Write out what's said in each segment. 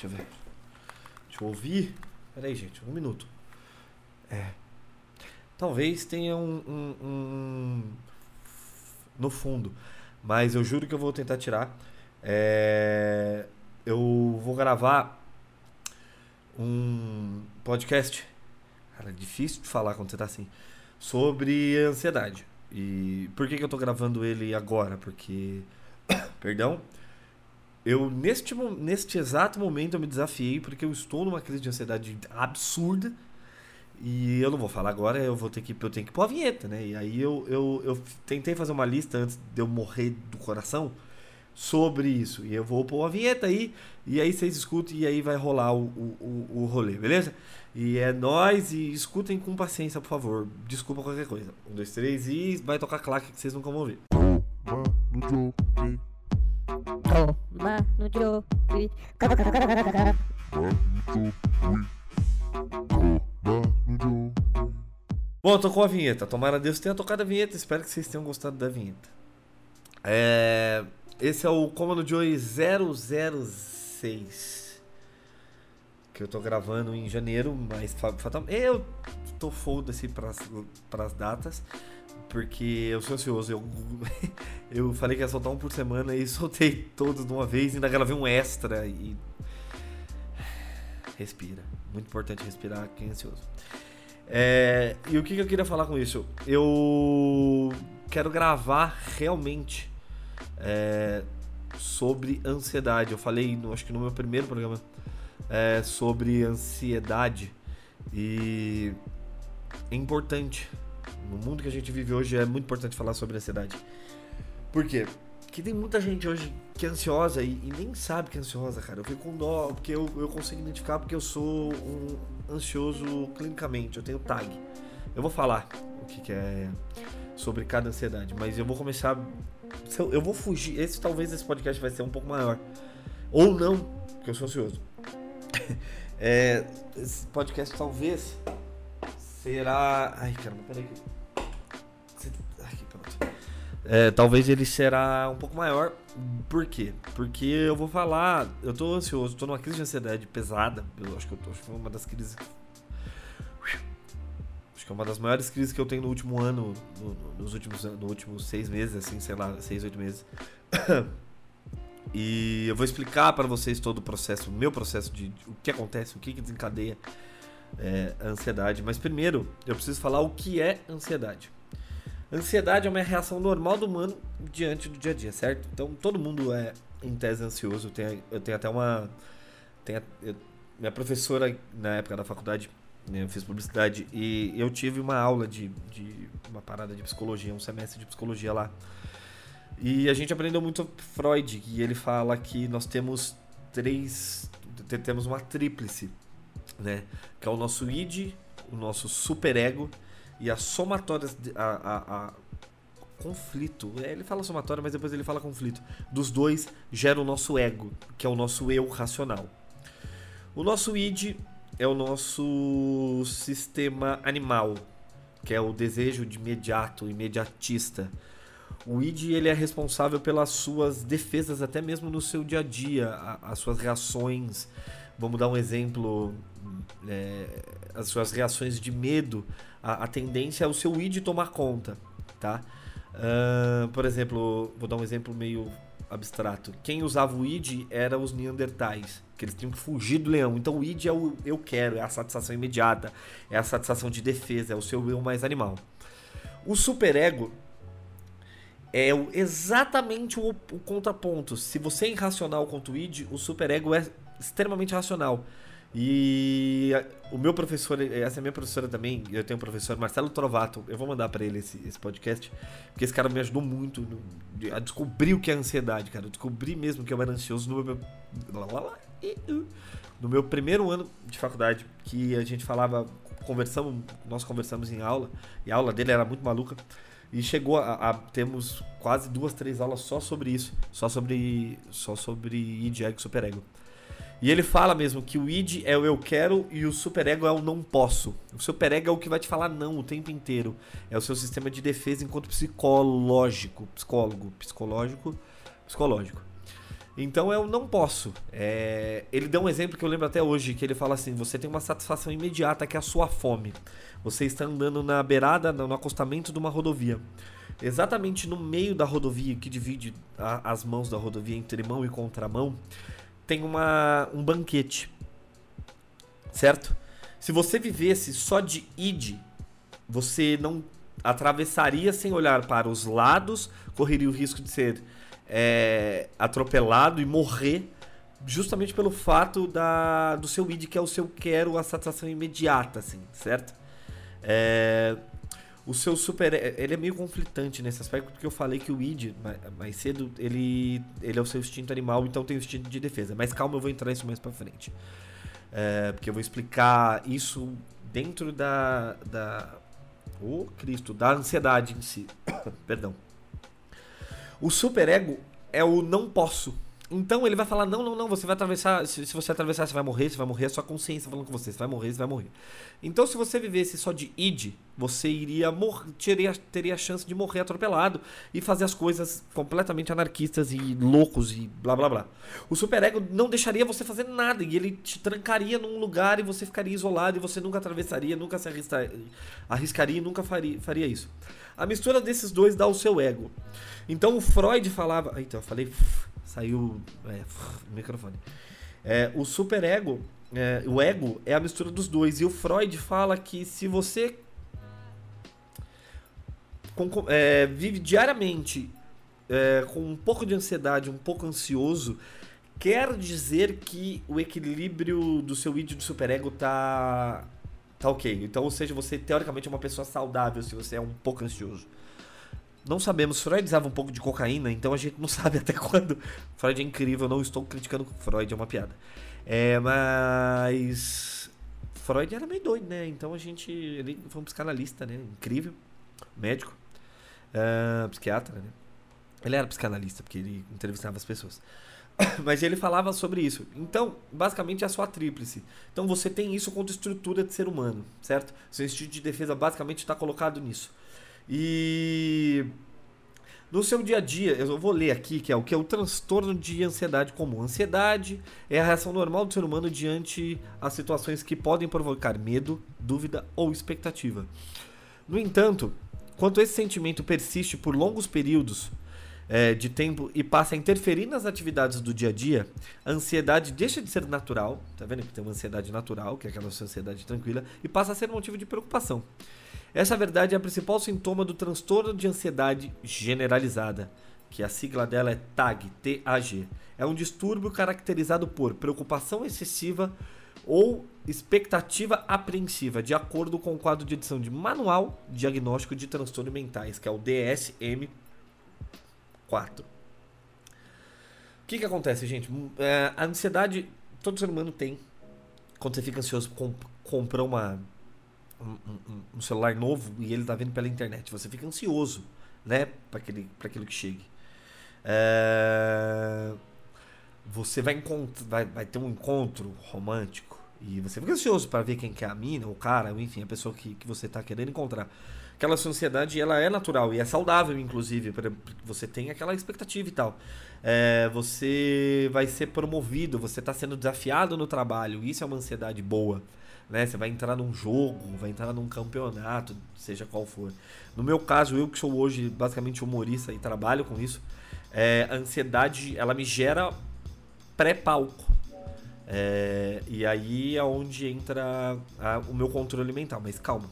Deixa eu ver. Deixa eu ouvir. Pera aí, gente, um minuto. É. Talvez tenha um, um, um, no fundo, mas eu juro que eu vou tentar tirar. É, eu vou gravar um podcast. Cara, é difícil de falar quando você tá assim. Sobre ansiedade. E por que, que eu tô gravando ele agora? Porque. Perdão. Eu, neste, neste exato momento, eu me desafiei porque eu estou numa crise de ansiedade absurda. E eu não vou falar agora, eu vou ter que, eu tenho que pôr a vinheta, né? E aí eu, eu, eu tentei fazer uma lista antes de eu morrer do coração sobre isso. E eu vou pôr a vinheta aí, e aí vocês escutem e aí vai rolar o, o, o, rolê, beleza? E é nós e escutem com paciência, por favor. Desculpa qualquer coisa. Um, dois, três e vai tocar claque que vocês nunca vão ouvir. Toma no joke. Bom, tocou a vinheta. Tomara Deus tenha tocado a vinheta. Espero que vocês tenham gostado da vinheta. É... Esse é o Comando Joy 006. Que eu tô gravando em janeiro, mas eu tô foda-se pras, pras datas. Porque eu sou ansioso. Eu, eu falei que ia soltar um por semana e soltei todos de uma vez. Ainda gravei um extra e. Respira. Muito importante respirar quem é ansioso. É, e o que, que eu queria falar com isso? Eu quero gravar realmente é, sobre ansiedade. Eu falei, no, acho que no meu primeiro programa, é, sobre ansiedade. E é importante. No mundo que a gente vive hoje é muito importante falar sobre ansiedade. Por quê? Porque tem muita gente hoje que é ansiosa e, e, nem sabe que é ansiosa, cara. Eu fico com dó, porque eu, eu consigo identificar porque eu sou um ansioso clinicamente, eu tenho tag. Eu vou falar o que, que é sobre cada ansiedade, mas eu vou começar eu, vou fugir. Esse talvez esse podcast vai ser um pouco maior. Ou não, porque eu sou ansioso. é, esse podcast talvez será. Ai, caramba, peraí. Aqui, pronto. É, talvez ele será um pouco maior. Por quê? Porque eu vou falar. Eu tô ansioso, tô numa crise de ansiedade pesada. Eu acho que eu tô. Acho que foi uma das crises que é uma das maiores crises que eu tenho no último ano, no, nos últimos, no últimos seis meses, assim, sei lá, seis, oito meses. e eu vou explicar para vocês todo o processo, o meu processo de, de o que acontece, o que, que desencadeia é, ansiedade. Mas primeiro, eu preciso falar o que é ansiedade. Ansiedade é uma reação normal do humano diante do dia a dia, certo? Então todo mundo é, em tese, ansioso. Eu tenho, eu tenho até uma. Tenho, eu, minha professora, na época da faculdade, né, eu fiz publicidade e eu tive uma aula de, de uma parada de psicologia, um semestre de psicologia lá. E a gente aprendeu muito Freud, e ele fala que nós temos três, temos uma tríplice, né? Que é o nosso id, o nosso superego e a somatória, a, a, a conflito. É, ele fala somatória, mas depois ele fala conflito. Dos dois gera o nosso ego, que é o nosso eu racional. O nosso id é o nosso sistema animal, que é o desejo de imediato, imediatista. O id ele é responsável pelas suas defesas até mesmo no seu dia a dia, as suas reações. Vamos dar um exemplo, é, as suas reações de medo. A, a, tendência é o seu id tomar conta, tá? Uh, por exemplo, vou dar um exemplo meio abstrato. Quem usava o id era os neandertais, que eles tinham que fugir do leão. Então o id é o eu quero, é a satisfação imediata, é a satisfação de defesa, é o seu eu mais animal. O superego é exatamente o, o contraponto. Se você é irracional quanto o id, o superego é extremamente racional. E o meu professor, essa é minha professora também, eu tenho um professor, Marcelo Trovato, eu vou mandar para ele esse, esse podcast, porque esse cara me ajudou muito a descobrir o que é ansiedade, cara. Eu descobri mesmo que eu era ansioso no meu, no meu primeiro ano de faculdade, que a gente falava, conversamos, nós conversamos em aula, e a aula dele era muito maluca. E chegou a, a temos quase duas, três aulas só sobre isso, só sobre só sobre id, ego, superego. E ele fala mesmo que o id é o eu quero e o superego é o não posso. O superego é o que vai te falar não o tempo inteiro. É o seu sistema de defesa enquanto psicológico, psicólogo, psicológico, psicológico. Então eu não posso. É... Ele deu um exemplo que eu lembro até hoje, que ele fala assim: você tem uma satisfação imediata que é a sua fome. Você está andando na beirada, no acostamento de uma rodovia. Exatamente no meio da rodovia, que divide a, as mãos da rodovia entre mão e contramão, tem uma, um banquete. Certo? Se você vivesse só de id, você não atravessaria sem olhar para os lados, correria o risco de ser é, atropelado e morrer justamente pelo fato da, do seu id, que é o seu quero, a satisfação imediata, assim, certo? É, o seu super. Ele é meio conflitante nesse aspecto, porque eu falei que o id, mais cedo, ele, ele é o seu instinto animal, então tem o instinto de defesa. Mas calma, eu vou entrar nisso mais pra frente. É, porque eu vou explicar isso dentro da. da oh, Cristo, da ansiedade em si. Perdão. O superego é o não posso. Então ele vai falar: não, não, não, você vai atravessar. Se, se, você atravessar, você vai morrer, você vai morrer, é sua consciência falando com você, você vai morrer, você vai morrer. Então, se você vivesse só de id, você iria teria, teria a chance de morrer atropelado e fazer as coisas completamente anarquistas e loucos e blá blá blá. O superego não deixaria você fazer nada e ele te trancaria num lugar e você ficaria isolado e você nunca atravessaria, nunca se arriscaria, arriscaria e nunca faria, faria isso. A mistura desses dois dá o seu ego. Então o Freud falava. Então, eu falei. Saiu é, o microfone. É, o superego, é, o ego é a mistura dos dois. E o Freud fala que se você é, vive diariamente é, com um pouco de ansiedade, um pouco ansioso, quer dizer que o equilíbrio do seu id do superego tá tá ok. Então, ou seja, você teoricamente é uma pessoa saudável se você é um pouco ansioso. Não sabemos. Freud usava um pouco de cocaína, então a gente não sabe até quando. Freud é incrível, não estou criticando Freud, é uma piada. É, mas. Freud era meio doido, né? Então a gente. Ele foi um psicanalista, né? Incrível. Médico. Uh, psiquiatra, né? Ele era psicanalista, porque ele entrevistava as pessoas. Mas ele falava sobre isso. Então, basicamente é a sua tríplice. Então você tem isso quanto estrutura de ser humano, certo? Seu instinto de defesa basicamente está colocado nisso. E no seu dia a dia, eu vou ler aqui que é o que é o transtorno de ansiedade comum. Ansiedade é a reação normal do ser humano diante as situações que podem provocar medo, dúvida ou expectativa. No entanto, quando esse sentimento persiste por longos períodos é, de tempo e passa a interferir nas atividades do dia a dia, a ansiedade deixa de ser natural, tá vendo que tem uma ansiedade natural, que é aquela ansiedade tranquila, e passa a ser motivo de preocupação. Essa verdade é a principal sintoma do transtorno de ansiedade generalizada, que a sigla dela é TAG, T-A-G. É um distúrbio caracterizado por preocupação excessiva ou expectativa apreensiva, de acordo com o quadro de edição de Manual Diagnóstico de Transtornos Mentais, que é o DSM-4. O que, que acontece, gente? É, a ansiedade todo ser humano tem. Quando você fica ansioso, comp comprar uma um, um, celular novo e ele tá vendo pela internet. Você fica ansioso, né? Para aquele, aquilo que chegue. É... Você vai, vai, vai ter um encontro romântico e você fica ansioso para ver quem que é a mina, o cara, enfim, a pessoa que, que você tá querendo encontrar. Aquela ansiedade, ela é natural e é saudável, inclusive, porque você tem aquela expectativa e tal. É, você vai ser promovido, você está sendo desafiado no trabalho, isso é uma ansiedade boa né? Você vai entrar num jogo, vai entrar num campeonato, seja qual for. No meu caso, eu que sou hoje basicamente humorista e trabalho com isso, é, a ansiedade ela me gera pré-palco. É, e aí é onde entra a, o meu controle mental. Mas calma,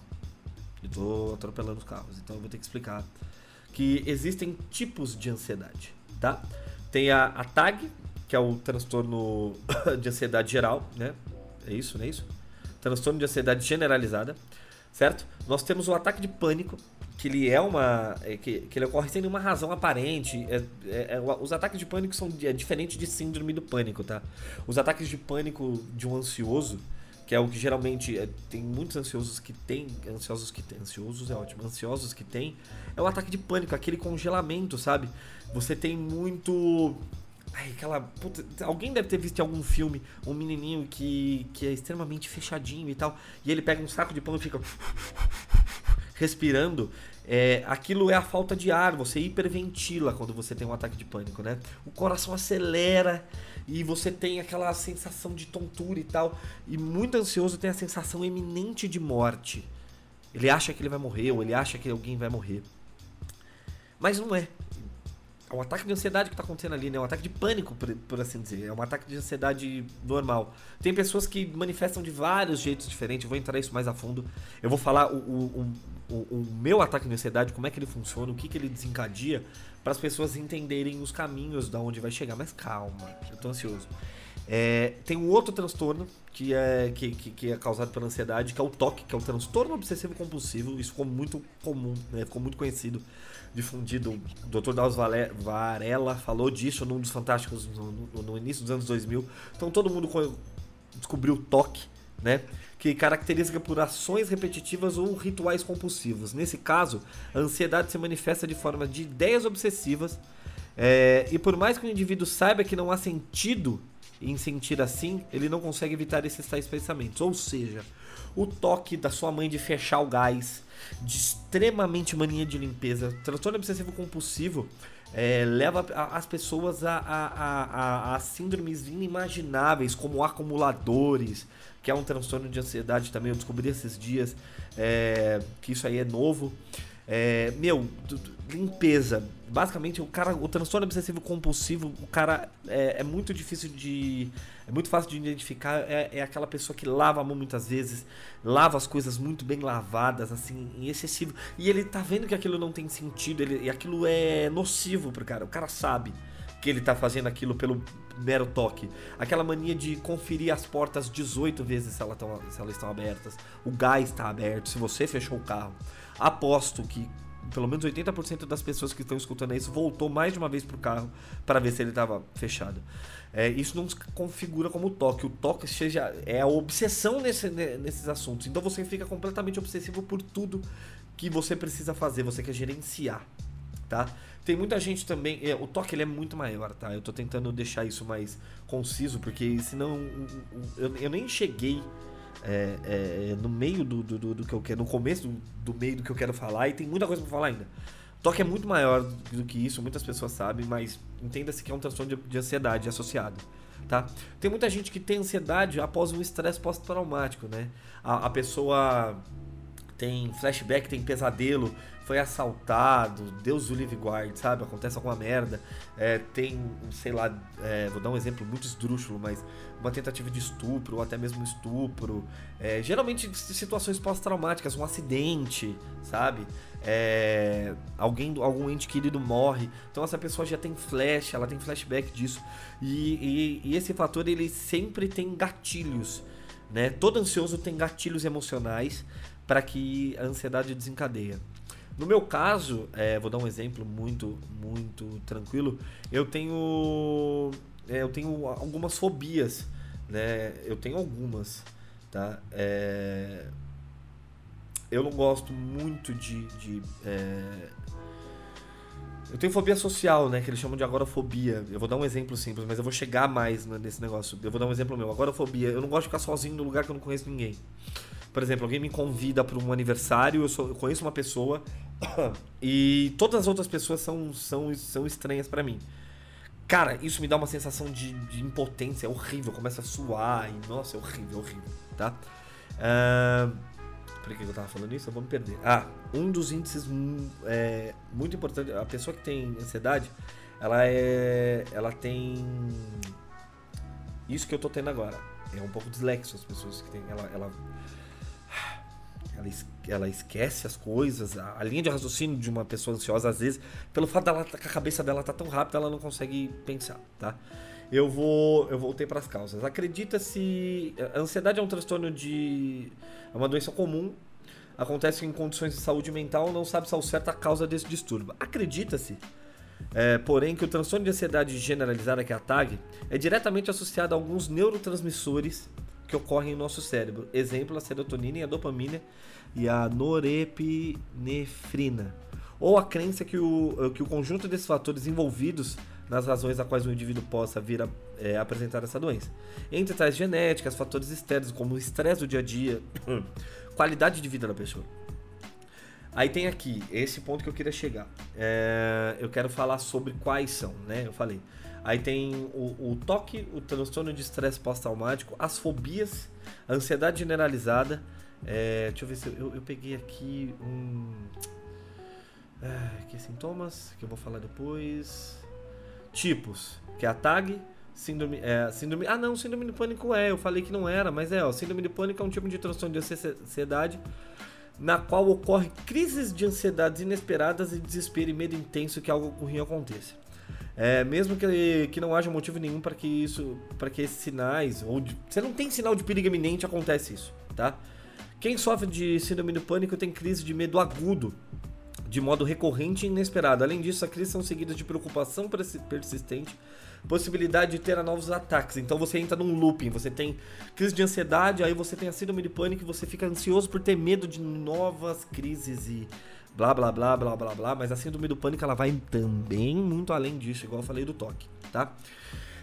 eu tô atropelando os carros, então eu vou ter que explicar que existem tipos de ansiedade, tá? Tem a, a TAG, que é o transtorno de ansiedade geral, né? É isso, não é isso? Transtorno de ansiedade generalizada, certo? Nós temos o ataque de pânico, que ele é uma. É, que, que ele ocorre sem nenhuma razão aparente. É, é, é os ataques de pânico são é diferentes de síndrome do pânico, tá? Os ataques de pânico de um ansioso, que é o que geralmente é, tem muitos ansiosos que tem. Ansiosos que tem. Ansiosos é ótimo. Ansiosos que tem. É o ataque de pânico, aquele congelamento, sabe? Você tem muito Ai, aquela. Puta, alguém deve ter visto em algum filme um menininho que, que é extremamente fechadinho e tal. E ele pega um saco de pão e fica. respirando. é, aquilo é a falta de ar, você hiperventila quando você tem um ataque de pânico, né? O coração acelera e você tem aquela sensação de tontura e tal. E muito ansioso tem a sensação eminente de morte. Ele acha que ele vai morrer, ou ele acha que alguém vai morrer. Mas não é. É um ataque de ansiedade que está acontecendo ali, né? É um ataque de pânico, por, por, assim dizer. É um ataque de ansiedade normal. Tem pessoas que manifestam de vários jeitos diferentes. Eu vou entrar isso mais a fundo. Eu vou falar o, o, o, o meu ataque de ansiedade, como é que ele funciona, o que, que ele desencadeia, para as pessoas entenderem os caminhos da onde vai chegar. Mas calma, eu tô ansioso. É, tem um outro transtorno que é, que, que, que, é causado pela ansiedade, que é o TOC, que é o transtorno obsessivo compulsivo. Isso ficou muito comum, né? ficou muito conhecido, difundido. O Dr. Daus Varela falou disso num dos Fantásticos no, no, no início dos anos 2000. Então todo mundo descobriu o TOC, né? que caracteriza por ações repetitivas ou rituais compulsivos. Nesse caso, a ansiedade se manifesta de forma de ideias obsessivas, é, e por mais que o indivíduo saiba que não há sentido em sentir assim, ele não consegue evitar esses tais pensamentos. Ou seja, o toque da sua mãe de fechar o gás, de extremamente mania de limpeza, transtorno obsessivo compulsivo é, leva as pessoas a, a, a, a, síndromes inimagináveis, como acumuladores, que é um transtorno de ansiedade também. Eu descobri esses dias é, que isso aí é novo. É, meu, limpeza. Basicamente, o cara, o transtorno obsessivo compulsivo, o cara é, é muito difícil de. É muito fácil de identificar. É, é, aquela pessoa que lava a mão muitas vezes, lava as coisas muito bem lavadas, assim, em excessivo. E ele tá vendo que aquilo não tem sentido, ele, e aquilo é nocivo pro cara. O cara sabe que ele tá fazendo aquilo pelo mero toque. Aquela mania de conferir as portas 18 vezes se, ela tão, se elas estão abertas. O gás está aberto, se você fechou o carro. Aposto que pelo menos 80% das pessoas que estão escutando isso voltou mais de uma vez pro carro para ver se ele estava fechado. É, isso não se configura como toque. O toque seja, é a obsessão nesse, nesses assuntos. Então você fica completamente obsessivo por tudo que você precisa fazer, você quer gerenciar, tá? Tem muita gente também. É, o toque ele é muito maior, tá? Eu tô tentando deixar isso mais conciso, porque senão eu, eu nem cheguei é, é, no meio do, do, do, que eu quero, no começo do, do, meio do que eu quero falar, e tem muita coisa pra falar ainda. Toque é muito maior do que isso, muitas pessoas sabem, mas entenda-se que é um transtorno de, de ansiedade associado. Tá? Tem muita gente que tem ansiedade após um estresse pós-traumático, né? A, a pessoa tem flashback, tem pesadelo, foi assaltado, Deus o livre guarde, sabe? Acontece alguma merda. É, tem, sei lá, é, vou dar um exemplo muito esdrúxulo, mas uma tentativa de estupro ou até mesmo estupro. É, geralmente situações pós-traumáticas, um acidente, sabe? É, alguém, algum ente querido morre. Então essa pessoa já tem flash, ela tem flashback disso. E, e, e esse fator ele sempre tem gatilhos. Né? Todo ansioso tem gatilhos emocionais para que a ansiedade desencadeia. No meu caso, é, vou dar um exemplo muito, muito tranquilo. Eu tenho, é, eu tenho algumas fobias, né? Eu tenho algumas, tá? É, eu não gosto muito de, de é, eu tenho fobia social, né? Que eles chamam de agorafobia. Eu vou dar um exemplo simples, mas eu vou chegar mais nesse negócio. Eu vou dar um exemplo meu. Agorafobia. Eu não gosto de ficar sozinho no lugar que eu não conheço ninguém. Por exemplo, alguém me convida para um aniversário, eu, sou, eu conheço uma pessoa e todas as outras pessoas são, são, são estranhas para mim. Cara, isso me dá uma sensação de, de impotência, é horrível, começa a suar e nossa, é horrível, horrível, tá? Uh, por que eu tava falando isso? Eu vou me perder. Ah, um dos índices é, muito importante, a pessoa que tem ansiedade, ela é. Ela tem. Isso que eu tô tendo agora. É um pouco dislexo as pessoas que têm. Ela, ela ela, ela esquece as coisas, a, a, linha de raciocínio de uma pessoa ansiosa, às vezes, pelo fato dela que a cabeça dela tá tão rápida, ela não consegue pensar, tá? Eu vou, eu voltei para as causas. Acredita-se, a ansiedade é um transtorno de, é uma doença comum, acontece em condições de saúde mental, não sabe se ao certo a causa desse distúrbio. Acredita-se é, porém, que o transtorno de ansiedade generalizada, que é a TAG, é diretamente associado a alguns neurotransmissores que ocorrem no nosso cérebro. Exemplo, a serotonina e a dopamina e a norepinefrina. Ou a crença que o, que o conjunto desses fatores envolvidos nas razões a quais o indivíduo possa vir a é, apresentar essa doença. Entre tais genéticas, fatores externos como o estresse do dia a dia, qualidade de vida da pessoa. Aí tem aqui, esse ponto que eu queria chegar. É, eu quero falar sobre quais são, né? Eu falei. Aí tem o, o toque, o transtorno de estresse pós-traumático, as fobias, a ansiedade generalizada. É, deixa eu ver se eu, eu peguei aqui um. É, que sintomas que eu vou falar depois. Tipos, que é a tag, síndrome, é, síndrome. Ah, não, síndrome de pânico é. Eu falei que não era, mas é, ó, síndrome de pânico é um tipo de transtorno de ansiedade na qual ocorre crises de ansiedades inesperadas e desespero e medo intenso que algo ruim aconteça. É, mesmo que, que não haja motivo nenhum para que isso, para que esses sinais ou de, você não tem sinal de perigo iminente acontece isso, tá? Quem sofre de síndrome do pânico tem crise de medo agudo, de modo recorrente e inesperado. Além disso, as crises são seguidas de preocupação persistente, possibilidade de ter novos ataques. Então você entra num looping, você tem crise de ansiedade, aí você tem a síndrome de pânico, você fica ansioso por ter medo de novas crises e blá blá blá blá blá blá, mas a síndrome do pânico ela vai também muito além disso, igual eu falei do toque, tá?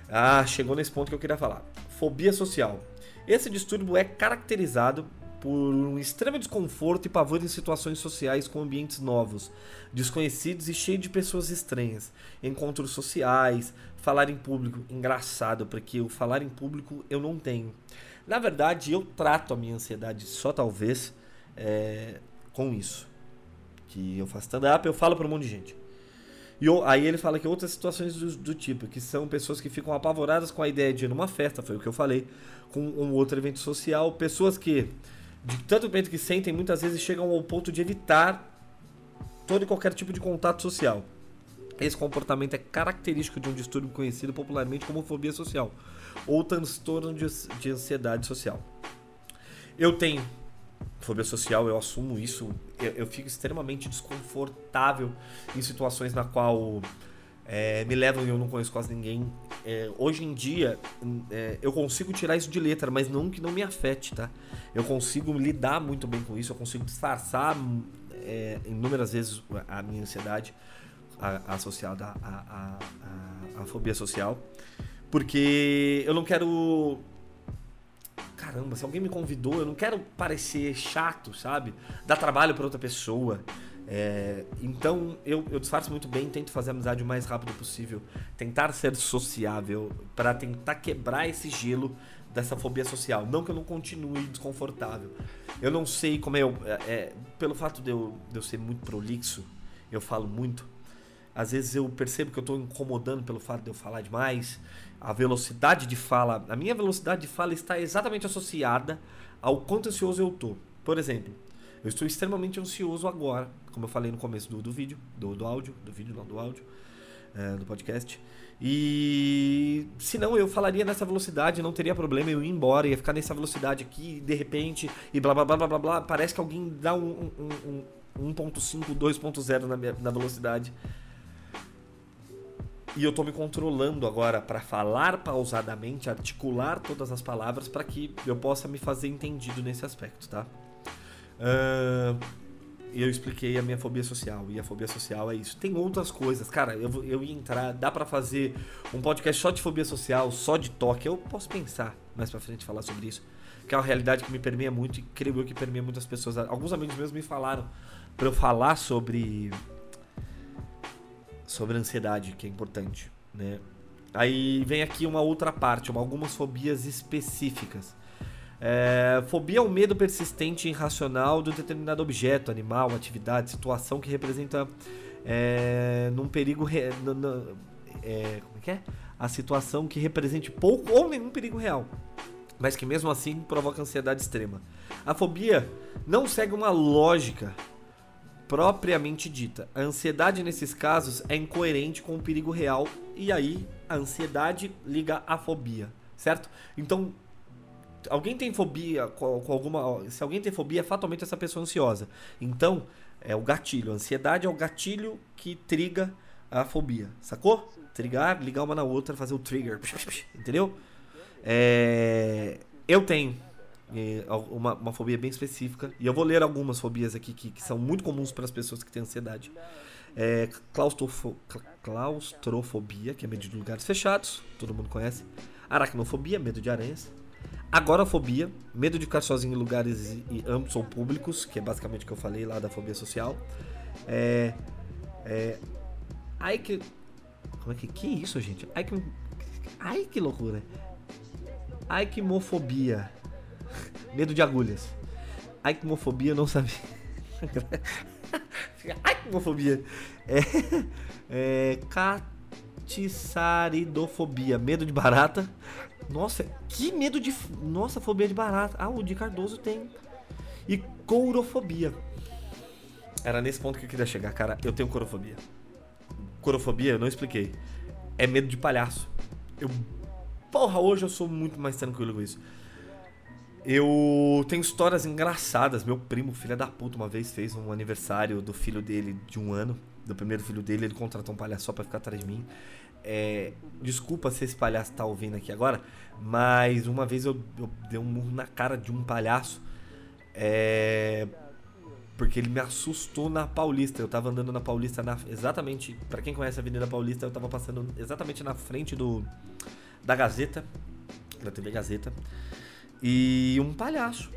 Ah, chegou nesse ponto que eu queria falar. Fobia social. Esse distúrbio é caracterizado por um extremo desconforto e pavor em situações sociais com ambientes novos, desconhecidos e cheios de pessoas estranhas, encontros sociais, falar em público. Engraçado, porque o falar em público eu não tenho. Na verdade, eu trato a minha ansiedade só talvez é, com isso. Que eu faço stand-up, eu falo para um monte de gente. E aí ele fala que outras situações do, do, tipo, que são pessoas que ficam apavoradas com a ideia de ir numa festa, foi o que eu falei, com um outro evento social, pessoas que de tanto medo que sentem, muitas vezes chegam ao ponto de evitar todo e qualquer tipo de contato social. Esse comportamento é característico de um distúrbio conhecido popularmente como fobia social ou transtorno de, de ansiedade social. Eu tenho fobia social, eu assumo isso, eu, eu fico extremamente desconfortável em situações na qual é, me levam e eu não conheço quase ninguém. É, hoje em dia, é, eu consigo tirar isso de letra, mas não que não me afete, tá? Eu consigo lidar muito bem com isso, eu consigo disfarçar é, inúmeras vezes a minha ansiedade a, associada à, à, à fobia social, porque eu não quero caramba, se alguém me convidou, eu não quero parecer chato, sabe? Dar trabalho para outra pessoa. É, então eu, eu disfarço muito bem, tento fazer amizade o mais rápido possível, tentar ser sociável para tentar quebrar esse gelo dessa fobia social. Não que eu não continue desconfortável. Eu não sei como é eu. É, é, pelo fato de eu, de eu ser muito prolixo, eu falo muito. Às vezes eu percebo que eu estou incomodando pelo fato de eu falar demais. A velocidade de fala, a minha velocidade de fala está exatamente associada ao quanto ansioso eu tô. Por exemplo, eu estou extremamente ansioso agora, como eu falei no começo do, do vídeo, do, do áudio, do vídeo, não, do áudio, é, do podcast. E se não, eu falaria nessa velocidade, não teria problema eu ir embora, ia ficar nessa velocidade aqui, de repente, e blá blá blá blá blá, blá parece que alguém dá um, um, um 1.5, 2.0 na, na velocidade. E eu tô me controlando agora para falar pausadamente, articular todas as palavras para que eu possa me fazer entendido nesse aspecto, tá? Uh, eu expliquei a minha fobia social. E a fobia social é isso. Tem outras coisas. Cara, eu, eu ia entrar. Dá para fazer um podcast só de fobia social, só de toque. Eu posso pensar mais pra frente falar sobre isso. Que é uma realidade que me permeia muito e creio eu que permeia muitas pessoas. Alguns amigos meus me falaram para eu falar sobre. Sobre ansiedade, que é importante, né? Aí vem aqui uma outra parte, uma, algumas fobias específicas. É, fobia é o medo persistente e irracional de um determinado objeto, animal, atividade, situação que representa é, num perigo. Re, no, no, é, como é que é? A situação que represente pouco ou nenhum perigo real, mas que mesmo assim provoca ansiedade extrema. A fobia não segue uma lógica propriamente dita. A ansiedade nesses casos é incoerente com o perigo real e aí a ansiedade liga à fobia, certo? Então alguém tem fobia com, alguma. Se alguém tem fobia, é fatalmente essa pessoa ansiosa. Então, é o gatilho. A ansiedade é o gatilho que triga a fobia. Sacou? Trigar, ligar uma na outra, fazer o trigger. Entendeu? É, eu tenho é, uma, uma, fobia bem específica. E eu vou ler algumas fobias aqui que, que são muito comuns para as pessoas que têm ansiedade. É, claustrofo, claustrofobia, que é medo de lugares fechados, todo mundo conhece. Aracnofobia, medo de aranhas agorafobia, medo de ficar sozinho em lugares e amplos ou públicos, que é basicamente o que eu falei lá da fobia social. É, é, ai que como é que que isso, gente? Ai que ai que loucura. Ai que mofobia. Medo de agulhas. Ai que mofobia, eu não sabia. ai que mofobia. É, é catiçaridofobia, medo de barata. Nossa, que medo de. Nossa, fobia de barata. Ah, o de Cardoso tem. E courofobia. Era nesse ponto que eu queria chegar, cara. Eu tenho corofobia. Corofobia, eu não expliquei. É medo de palhaço. Eu. Porra, hoje eu sou muito mais tranquilo com isso. Eu tenho histórias engraçadas. Meu primo, filho da puta, uma vez fez um aniversário do filho dele de um ano. Do primeiro filho dele, ele contratou um palhaço só pra ficar atrás de mim. É, desculpa se esse palhaço tá ouvindo aqui agora, mas uma vez eu, eu dei um murro na cara de um palhaço. É, porque ele me assustou na Paulista. Eu tava andando na Paulista na, exatamente, para quem conhece a Avenida Paulista, eu tava passando exatamente na frente do da Gazeta, da TV Gazeta, e um palhaço.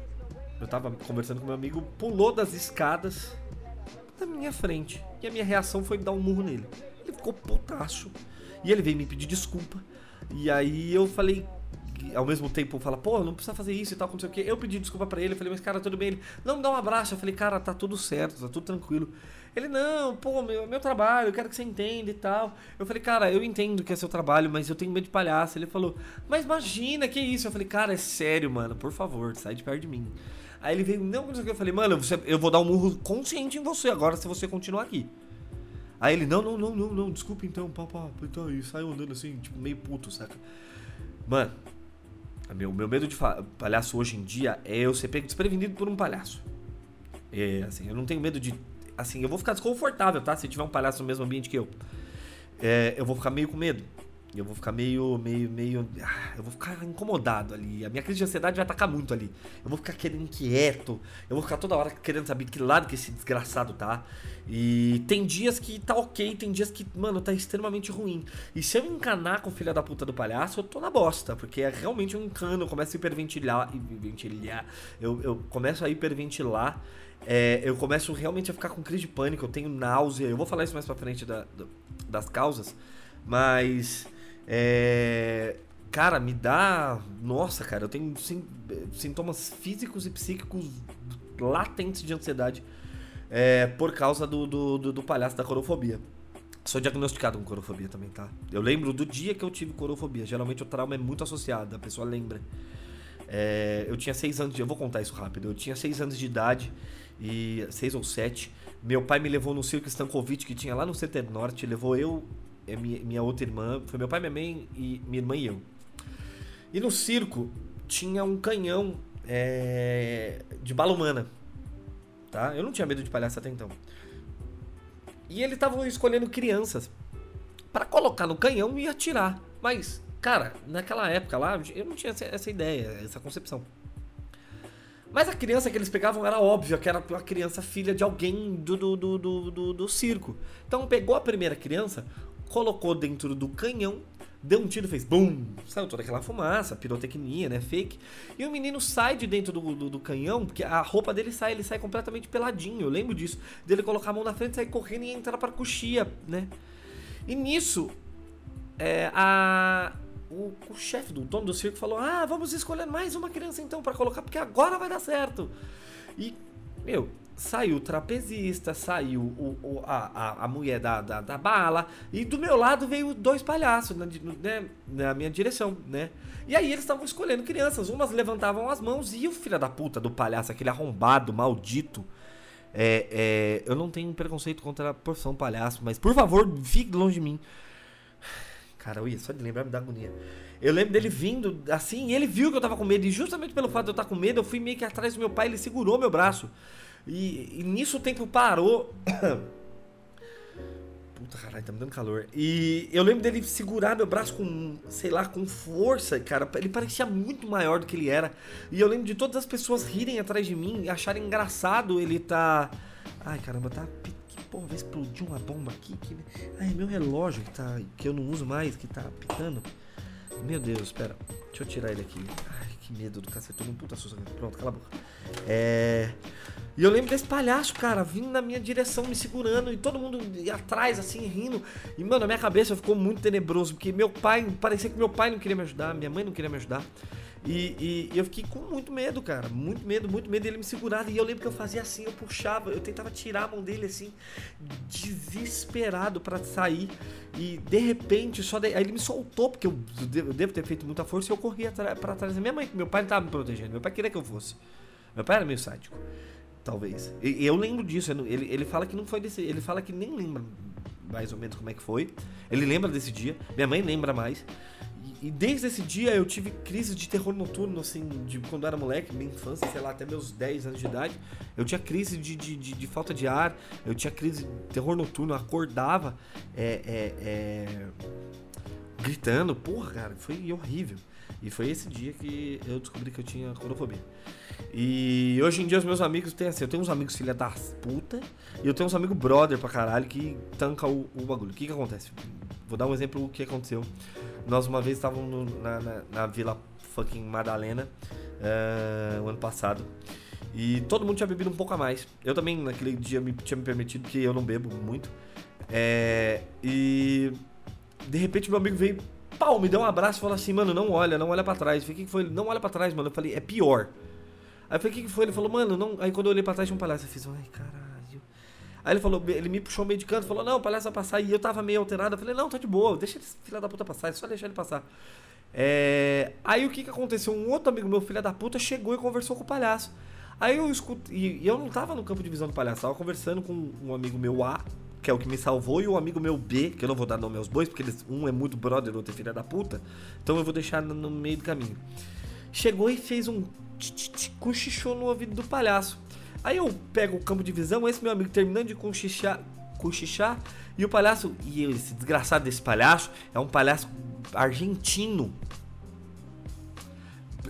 Eu tava conversando com meu amigo, pulou das escadas na minha frente. E a minha reação foi dar um murro nele. Ele ficou putaço. E ele veio me pedir desculpa. E aí eu falei, ao mesmo tempo fala, pô, não precisa fazer isso e tal, não sei o que. Eu pedi desculpa para ele, falei, mas cara, tudo bem. Ele, não, me dá um abraço. Eu falei, cara, tá tudo certo, tá tudo tranquilo. Ele, não, pô, meu, meu trabalho, eu quero que você entenda e tal. Eu falei, cara, eu entendo que é seu trabalho, mas eu tenho medo de palhaço. Ele falou, mas imagina, que isso? Eu falei, cara, é sério, mano, por favor, sai de perto de mim. Aí ele veio, não. Eu falei, mano, você, eu vou dar um murro consciente em você agora se você continuar aqui. Aí ele, não, não, não, não, não, desculpa então, papá, então, e saiu andando assim, tipo, meio puto, saca? Mano, meu, meu medo de palhaço hoje em dia é eu ser desprevenido por um palhaço. É, assim, eu não tenho medo de. Assim, eu vou ficar desconfortável, tá? Se tiver um palhaço no mesmo ambiente que eu. É, eu vou ficar meio com medo. Eu vou ficar meio, meio, meio. Ah, eu vou ficar incomodado ali. A minha crise de ansiedade vai atacar muito ali. Eu vou ficar querendo inquieto. Eu vou ficar toda hora querendo saber que lado que esse desgraçado tá. E tem dias que tá ok, tem dias que, mano, tá extremamente ruim. E se eu encanar com o filho da puta do palhaço, eu tô na bosta. Porque é realmente um encano. Eu começo a hiperventilar. Ventilar. Eu, eu começo a hiperventilar. É, eu começo realmente a ficar com crise de pânico. Eu tenho náusea. Eu vou falar isso mais pra frente da, das causas. Mas. É, cara, me dá. Nossa, cara, eu tenho sintomas físicos e psíquicos latentes de ansiedade é, por causa do, do, do, do palhaço da corofobia. Sou diagnosticado com corofobia também, tá? Eu lembro do dia que eu tive corofobia. Geralmente o trauma é muito associado, a pessoa lembra. É, eu tinha seis anos de. Eu vou contar isso rápido. Eu tinha seis anos de idade, e seis ou sete. Meu pai me levou no circo Stankovic que tinha lá no CT Norte. Levou eu, é minha, outra irmã, foi meu pai, minha mãe e minha irmã e eu. E no circo tinha um canhão é, de bala humana, tá? Eu não tinha medo de palhaço até então. E eles estavam escolhendo crianças para colocar no canhão e atirar. Mas, cara, naquela época lá, eu não tinha essa, ideia, essa concepção. Mas a criança que eles pegavam era óbvio que era uma criança filha de alguém do, do, do, do, do, circo. Então pegou a primeira criança, colocou dentro do canhão, deu um tiro fez BUM! Saiu toda aquela fumaça, pirotecnia, né? Fake. E o menino sai de dentro do, do, do, canhão, porque a roupa dele sai, ele sai completamente peladinho. Eu lembro disso. Dele colocar a mão na frente, sair correndo e entrar pra coxia, né? E nisso, é, a, o, o chefe do dono do circo falou: Ah, vamos escolher mais uma criança então para colocar, porque agora vai dar certo. E, meu, saiu o trapezista, saiu o, o, a, a mulher da, da, da, bala, e do meu lado veio dois palhaços na, né, na minha direção, né? E aí eles estavam escolhendo crianças, umas levantavam as mãos e o filho da puta do palhaço, aquele arrombado, maldito. É, é, eu não tenho preconceito contra a profissão palhaço, mas por favor, fique longe de mim. Cara, eu ia só de lembrar me dá agonia. Eu lembro dele vindo assim, e ele viu que eu tava com medo, e justamente pelo fato de eu estar com medo, eu fui meio que atrás do meu pai, ele segurou meu braço. E, e nisso o tempo parou. Puta caralho, tá me dando calor. E eu lembro dele segurar meu braço com, sei lá, com força, cara. Ele parecia muito maior do que ele era. E eu lembro de todas as pessoas rirem atrás de mim acharem engraçado ele tá. Ai caramba, tá. Que porra, vai explodir uma bomba aqui? Que... Ai, meu relógio que tá. que eu não uso mais, que tá pitando. Meu Deus, espera. Deixa eu tirar ele aqui. Ai, que medo do cacete. Num puta susto. Pronto, cala a boca. É. E eu lembro desse palhaço, cara, vindo na minha direção, me segurando, e todo mundo atrás, assim, rindo. E, mano, a minha cabeça ficou muito tenebroso, porque meu pai, parecia que meu pai não queria me ajudar, minha mãe não queria me ajudar. E, e, eu fiquei com muito medo, cara. Muito medo, muito medo dele me segurar. E eu lembro que eu fazia assim, eu puxava, eu tentava tirar a mão dele assim, desesperado para sair. E de repente, só de... aí ele me soltou, porque eu devo, ter feito muita força e eu corri para trás da minha mãe. Meu pai tava me protegendo, meu pai queria que eu fosse. Meu pai era meio sádico. Talvez. E eu lembro disso. Ele, ele fala que não foi desse. Ele fala que nem lembra mais ou menos como é que foi. Ele lembra desse dia. Minha mãe lembra mais. E desde esse dia eu tive crise de terror noturno, assim, de quando eu era moleque, minha infância, sei lá, até meus 10 anos de idade. Eu tinha crise de, de, de, de falta de ar, eu tinha crise de terror noturno, eu acordava é, é, é, gritando. Porra, cara, foi horrível. E foi esse dia que eu descobri que eu tinha corofobia. E hoje em dia os meus amigos têm assim, eu tenho uns amigos filha da puta e eu tenho uns amigos brother pra caralho que tanca o, o bagulho. O que que acontece? Vou dar um exemplo do que aconteceu. Nós uma vez estávamos na, na, na, Vila fucking Madalena uh, o ano passado. E todo mundo tinha bebido um pouco a mais. Eu também naquele dia me, tinha me permitido, porque eu não bebo muito. É, e de repente meu amigo veio, pau, me deu um abraço e falou assim, mano, não olha, não olha para trás. Eu falei, o que foi? Ele, não olha para trás, mano. Eu falei, é pior. Aí eu falei, o que, que foi? Ele falou, mano, não. Aí quando eu olhei pra trás tinha um palhaço, eu fiz, ai, caralho. Aí ele falou, ele me puxou meio de canto, falou, não, palhaço vai passar. E eu tava meio alterado. Eu falei, não, tá de boa, deixa esse filho da puta passar, é só deixar ele passar. É... Aí o que que aconteceu? Um outro amigo meu, filho da puta, chegou e conversou com o palhaço. Aí eu escutei, e eu não tava no campo de visão do palhaço, tava conversando com um amigo meu A, que é o que me salvou, e um amigo meu B, que eu não vou dar nome aos bois, porque eles, um é muito brother, outro é filha da puta. Então eu vou deixar no, meio do caminho. Chegou e fez um cochichou no ouvido do palhaço. Aí eu pego o campo de visão, esse meu amigo terminando de cochichar, cochichar e o palhaço, e esse desgraçado desse palhaço, é um palhaço argentino.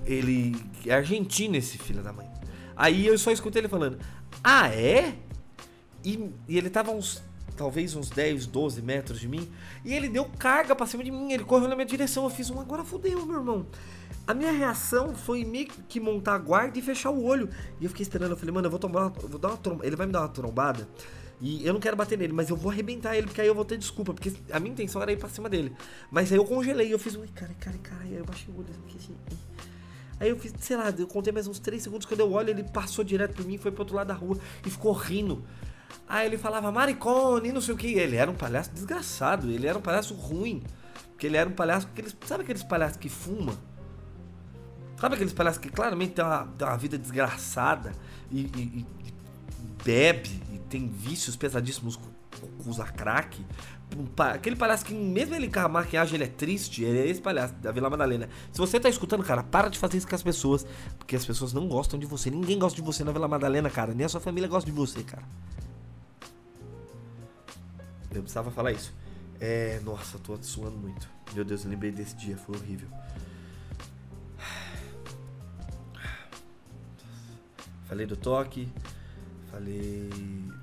Ele é argentino esse filho da mãe. Aí eu só escutei ele falando: "Ah, é?" E, e ele tava uns talvez uns 10, 12 metros de mim, e ele deu carga pra cima de mim, ele correu na minha direção, eu fiz um agora fudeu, meu irmão. A minha reação foi meio que montar a guarda e fechar o olho. E eu fiquei esperando, eu falei, mano, eu vou tomar, eu vou dar uma. Ele vai me dar uma trombada. E eu não quero bater nele, mas eu vou arrebentar ele, porque aí eu vou ter desculpa. Porque a minha intenção era ir pra cima dele. Mas aí eu congelei, eu fiz um, cara, cara, cara, aí eu baixei o olho assim. Aí eu fiz, sei lá, eu contei mais uns 3 segundos. Quando eu olho, ele passou direto por mim, foi pro outro lado da rua e ficou rindo. Aí ele falava maricone, não sei o que. Ele era um palhaço desgraçado, ele era um palhaço ruim. Porque ele era um palhaço. Aqueles, sabe aqueles palhaços que fuma? Sabe aqueles palhaços que claramente tem uma, tem uma vida desgraçada e, e, e, bebe e tem vícios pesadíssimos com, com crack? Aquele palhaço que, mesmo ele com a maquiagem, ele é triste, ele é esse palhaço da Vila Madalena. Se você tá escutando, cara, para de fazer isso com as pessoas, porque as pessoas não gostam de você. Ninguém gosta de você na Vila Madalena, cara. Nem a sua família gosta de você, cara. Eu precisava falar isso. É. Nossa, tô suando muito. Meu Deus, eu lembrei desse dia, foi horrível. Falei do toque, falei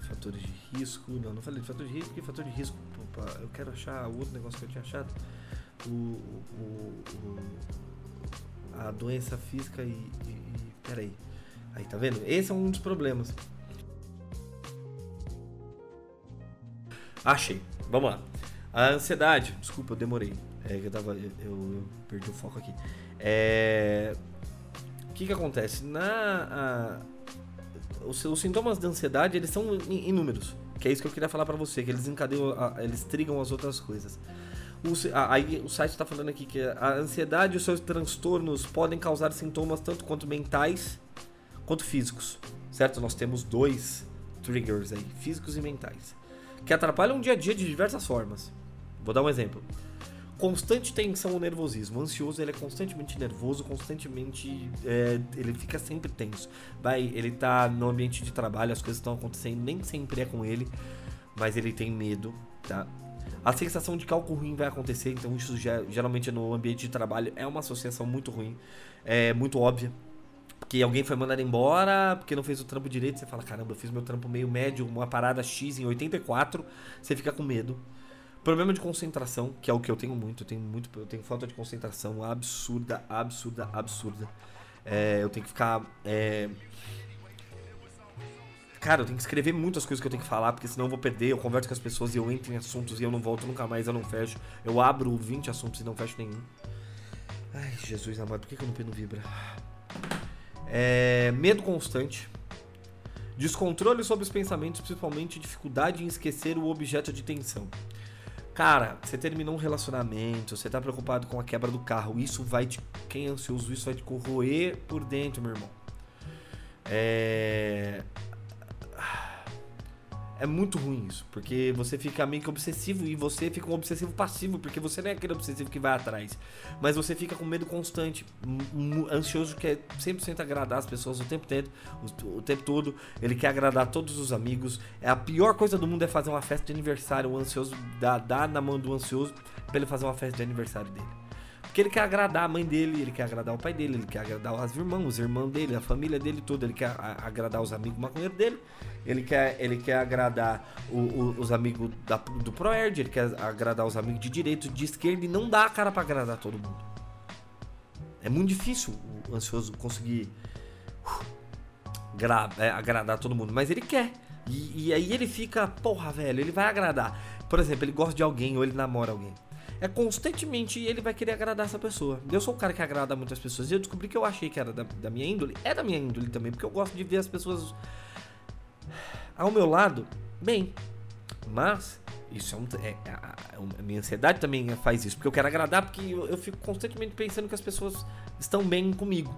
fatores de risco. Não, não falei de fator de risco, porque fator de risco. Eu quero achar o outro negócio que eu tinha achado. O, o, o a doença física e, e, e. Peraí. Aí, tá vendo? Esse é um dos problemas. Achei. Vamos lá. A ansiedade. Desculpa, eu demorei. É eu tava. Eu, eu perdi o foco aqui. É. O que que acontece? Na. A os, os sintomas da ansiedade, eles são inúmeros. Que é isso que eu queria falar para você, que eles encadeiam, eles trigam as outras coisas. O, aí o site está falando aqui que a ansiedade e os seus transtornos podem causar sintomas tanto quanto mentais quanto físicos, certo? Nós temos dois triggers aí, físicos e mentais, que atrapalham o dia a dia de diversas formas. Vou dar um exemplo constante tensão ou nervosismo. O ansioso ele é constantemente nervoso, constantemente é, ele fica sempre tenso. Vai, ele tá no ambiente de trabalho, as coisas estão acontecendo, nem sempre é com ele, mas ele tem medo, tá? A sensação de que algo ruim vai acontecer, então isso geralmente no ambiente de trabalho é uma associação muito ruim, é muito óbvia. Que alguém foi mandado embora porque não fez o trampo direito, você fala, caramba, eu fiz meu trampo meio médio, uma parada X em 84, você fica com medo. Problema de concentração, que é o que eu tenho muito, eu tenho muito, eu tenho falta de concentração absurda, absurda, absurda. É, eu tenho que ficar. É... Cara, eu tenho que escrever muitas coisas que eu tenho que falar, porque senão eu vou perder. Eu converso com as pessoas e eu entro em assuntos e eu não volto nunca mais, eu não fecho. Eu abro 20 assuntos e não fecho nenhum. Ai, Jesus amado, por que, que eu não vibra? É, medo constante. Descontrole sobre os pensamentos, principalmente dificuldade em esquecer o objeto de tensão. Cara, você terminou um relacionamento, você tá preocupado com a quebra do carro, isso vai te. Quem é ansioso, isso vai te corroer por dentro, meu irmão. É é muito ruim isso, porque você fica meio que obsessivo e você fica um obsessivo passivo, porque você não é aquele obsessivo que vai atrás, mas você fica com medo constante, ansioso que é 100% agradar as pessoas o tempo todo, o, tempo todo, ele quer agradar todos os amigos. É a pior coisa do mundo é fazer uma festa de aniversário, o ansioso dá, dá na mão do ansioso para ele fazer uma festa de aniversário dele. Porque ele quer agradar a mãe dele, ele quer agradar o pai dele, ele quer agradar os irmãos, os irmãos dele, a família dele toda, ele quer agradar os amigos maconheiros dele, ele quer, ele quer agradar o, o, os amigos da, do Proerd, ele quer agradar os amigos de direita, de esquerda, e não dá a cara para agradar todo mundo. É muito difícil o ansioso conseguir uh, gra, é, agradar todo mundo, mas ele quer. E, e aí ele fica, porra, velho, ele vai agradar. Por exemplo, ele gosta de alguém ou ele namora alguém é constantemente ele vai querer agradar essa pessoa. Eu sou um cara que agrada muitas pessoas. E eu descobri que eu achei que era da, da minha índole. É da minha índole também, porque eu gosto de ver as pessoas ao meu lado bem. Mas isso é, um, é, é a, a, minha ansiedade também faz isso, porque eu quero agradar, porque eu, eu, fico constantemente pensando que as pessoas estão bem comigo,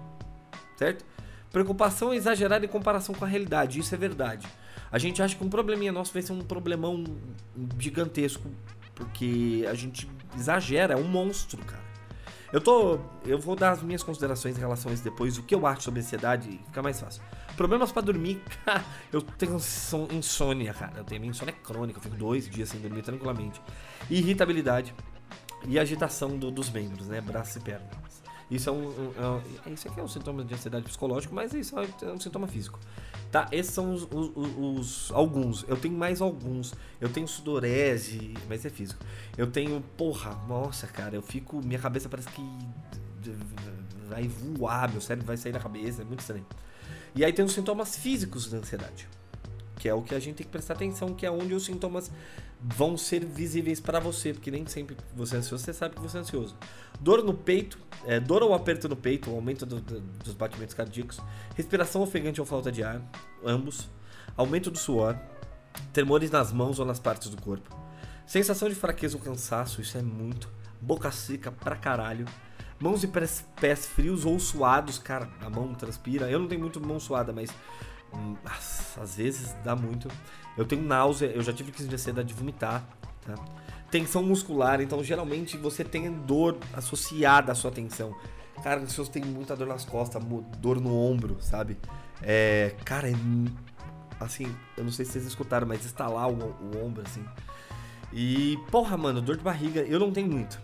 certo? Preocupação exagerada em comparação com a realidade, isso é verdade. A gente acha que um probleminha nosso vai ser um problemão gigantesco porque a gente exagera, é um monstro, cara. Eu tô. Eu vou dar as minhas considerações em relação a isso depois, o que eu acho sobre ansiedade fica mais fácil. Problemas para dormir, cara, eu tenho insônia, cara. Eu tenho insônia crônica, eu fico dois dias sem dormir tranquilamente. Irritabilidade e agitação do, dos membros, né? Braços e pernas. Isso é um, um, é um, é, Isso aqui é um sintoma de ansiedade psicológico, mas isso é um sintoma físico. Tá, esses são os, os, os, alguns. Eu tenho mais alguns. Eu tenho sudorese, mas é físico. Eu tenho, porra, nossa, cara, eu fico, minha cabeça parece que vai voar, meu cérebro vai sair da cabeça, é muito estranho. E aí tem os sintomas físicos da ansiedade, que é o que a gente tem que prestar atenção, que é onde os sintomas vão ser visíveis para você, porque nem sempre você é ansioso, você sabe que você é ansioso. Dor no peito, é, dor ou aperto no peito, aumento do, do, dos batimentos cardíacos, respiração ofegante ou falta de ar, ambos, aumento do suor, tremores nas mãos ou nas partes do corpo, sensação de fraqueza ou cansaço, isso é muito, boca seca pra caralho, mãos e pés frios ou suados, cara, a mão transpira, eu não tenho muito mão suada, mas às vezes dá muito. Eu tenho náusea, eu já tive crise de ansiedade de vomitar, tá? Tensão muscular, então geralmente você tem dor associada à sua tensão. Cara, as pessoas têm muita dor nas costas, dor no ombro, sabe? É, cara, é assim, eu não sei se vocês escutaram, mas estalar o, o ombro, assim. E, porra, mano, dor de barriga, eu não tenho muito.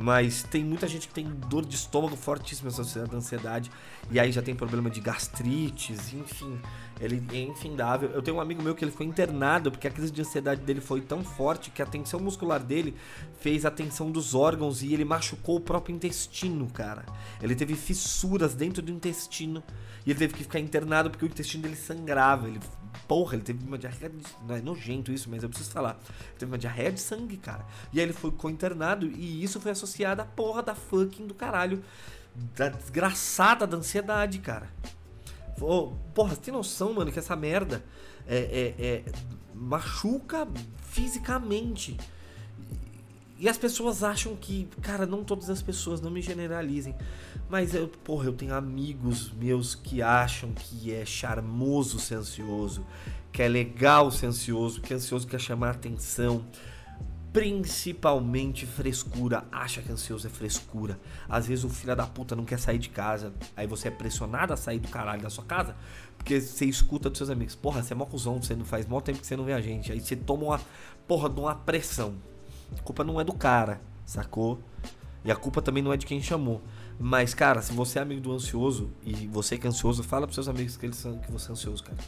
Mas tem muita gente que tem dor de estômago fortíssima associada à ansiedade. E aí já tem problema de gastrites, enfim. Ele é infindável. Eu tenho um amigo meu que ele foi internado porque a crise de ansiedade dele foi tão forte que a tensão muscular dele fez a tensão dos órgãos e ele machucou o próprio intestino, cara. Ele teve fissuras dentro do intestino e ele teve que ficar internado porque o intestino dele sangrava. Ele Porra, ele teve uma diarreia. De... Não é nojento isso, mas eu preciso falar. Ele teve uma diarreia de sangue, cara. E aí ele foi, ficou internado e isso foi associado à porra da fucking do caralho. Da desgraçada da ansiedade, cara. Oh, porra, você tem noção, mano, que essa merda é, é, é machuca fisicamente. E as pessoas acham que, cara, não todas as pessoas, não me generalizem. Mas eu, porra, eu tenho amigos meus que acham que é charmoso ser ansioso, que é legal ser ansioso, que é ansioso quer chamar atenção. Principalmente frescura, acha que ansioso é frescura. Às vezes o filho da puta não quer sair de casa, aí você é pressionado a sair do caralho da sua casa, porque você escuta dos seus amigos, porra, você é mó cuzão, você não faz mó tempo que você não vê a gente. Aí você toma uma porra de uma pressão. A culpa não é do cara, sacou? E a culpa também não é de quem chamou. Mas, cara, se você é amigo do ansioso e você que é ansioso, fala pros seus amigos que, eles são, que você é ansioso, cara.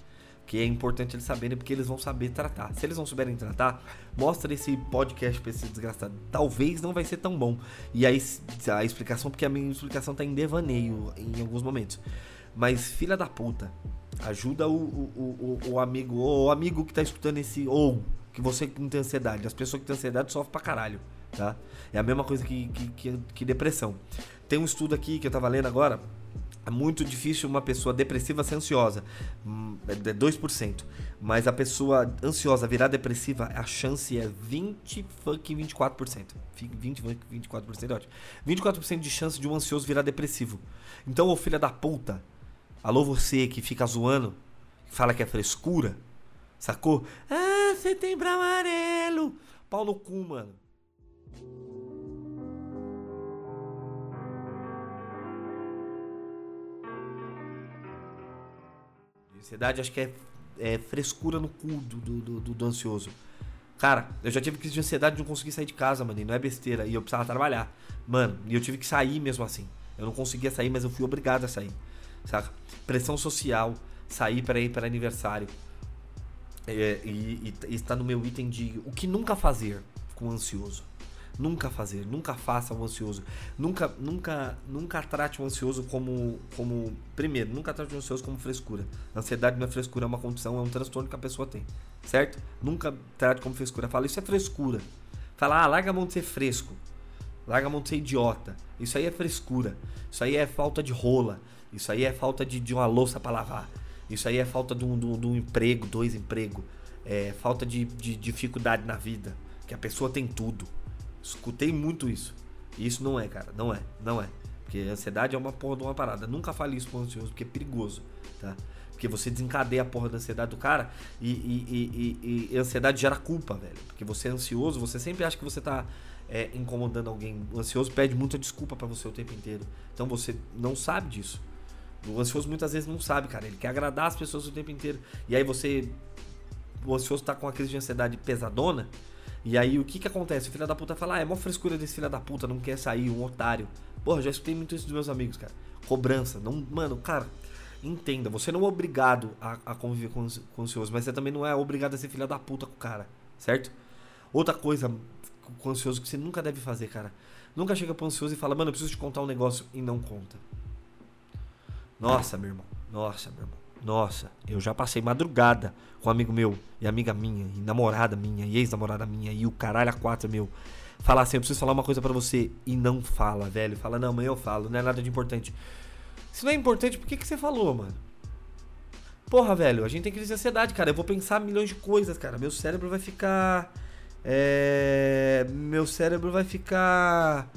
que é importante eles saberem porque eles vão saber tratar. Se eles não souberem tratar, mostra esse podcast pra esse desgraçado. Talvez não vai ser tão bom. E aí a explicação, porque a minha explicação tá em devaneio em alguns momentos. Mas filha da puta, ajuda o, o, o, o amigo, o amigo que tá escutando esse, ou que você que não tem ansiedade. As pessoas que têm ansiedade sofrem pra caralho, tá? É a mesma coisa que, que, que, que depressão. Tem um estudo aqui que eu tava lendo agora, é muito difícil uma pessoa depressiva ser ansiosa. Hum, é 2%. Mas a pessoa ansiosa virar depressiva, a chance é 20 fucking 24%. 20 24% é ótimo. 24% de chance de um ansioso virar depressivo. Então, ô filha da puta, alô você que fica zoando, fala que é frescura, sacou? Ah, setembro amarelo. Pau no cu, mano. Ansiedade acho que é, é frescura no cu do, do, do, do, ansioso. Cara, eu já tive crise de ansiedade de não conseguir sair de casa, mano. E não é besteira. E eu precisava trabalhar. Mano, e eu tive que sair mesmo assim. Eu não conseguia sair, mas eu fui obrigado a sair. Saca? Pressão social, sair para ir para aniversário. É, e, e, está no meu item de o que nunca fazer com ansioso. Nunca fazer, nunca faça o ansioso. Nunca, nunca, nunca trate o ansioso como, como. Primeiro, nunca trate o ansioso como frescura. Ansiedade não é frescura, é uma condição, é um transtorno que a pessoa tem. Certo? Nunca trate como frescura. Fala, isso é frescura. Fala, ah, larga a mão de ser fresco. Larga a mão de ser idiota. Isso aí é frescura. Isso aí é falta de rola. Isso aí é falta de, de uma louça para lavar. Isso aí é falta de um, de um, de um emprego, dois empregos. É falta de, de dificuldade na vida. Que a pessoa tem tudo. Escutei muito isso. E isso não é, cara. Não é. Não é. Porque ansiedade é uma porra de uma parada. Nunca fale isso pro ansioso, porque é perigoso, tá? Porque você desencadeia a porra da ansiedade do cara e, e, e, e, ansiedade gera culpa, velho. Porque você é ansioso, você sempre acha que você tá é, incomodando alguém. O ansioso pede muita desculpa para você o tempo inteiro. Então você não sabe disso. O ansioso muitas vezes não sabe, cara. Ele quer agradar as pessoas o tempo inteiro. E aí você. O ansioso tá com uma crise de ansiedade pesadona e aí o que que acontece? O filho da puta fala, ah, é mó frescura desse filho da puta, não quer sair, um otário. Porra, já escutei muito isso dos meus amigos, cara. Cobrança. Não, mano, cara, entenda, você não é obrigado a, a conviver com, com o ansioso, mas você também não é obrigado a ser filha da puta com o cara, certo? Outra coisa com o ansioso que você nunca deve fazer, cara. Nunca chega pro ansioso e fala, mano, eu preciso te contar um negócio e não conta. Nossa, meu irmão. Nossa, meu irmão. Nossa, eu já passei madrugada com um amigo meu, e amiga minha, e namorada minha, e ex-namorada minha, e o caralho a quatro meu. Falar assim, eu preciso falar uma coisa para você. E não fala, velho. Fala, não, amanhã eu falo, não é nada de importante. Se não é importante, por que, que você falou, mano? Porra, velho, a gente tem crise de ansiedade, cara. Eu vou pensar milhões de coisas, cara. Meu cérebro vai ficar. É. Meu cérebro vai ficar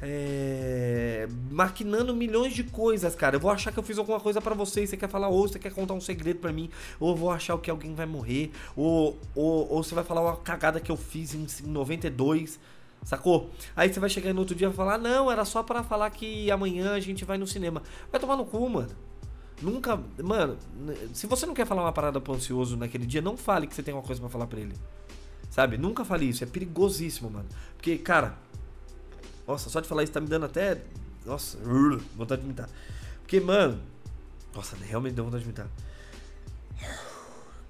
é, maquinando milhões de coisas, cara. Eu vou achar que eu fiz alguma coisa para você você quer falar, ou você quer contar um segredo para mim, ou eu vou achar que alguém vai morrer, ou, ou, ou você vai falar uma cagada que eu fiz em, em 92. Sacou? Aí você vai chegar no outro dia e falar: Não, era só para falar que amanhã a gente vai no cinema. Vai tomar no cu, mano. Nunca. Mano, se você não quer falar uma parada pro ansioso naquele dia, não fale que você tem uma coisa para falar pra ele. Sabe? Nunca fale isso. É perigosíssimo, mano. Porque, cara, nossa, só de falar isso tá me dando até. Nossa, vontade de imitar. Porque, mano. Nossa, realmente deu vontade de imitar.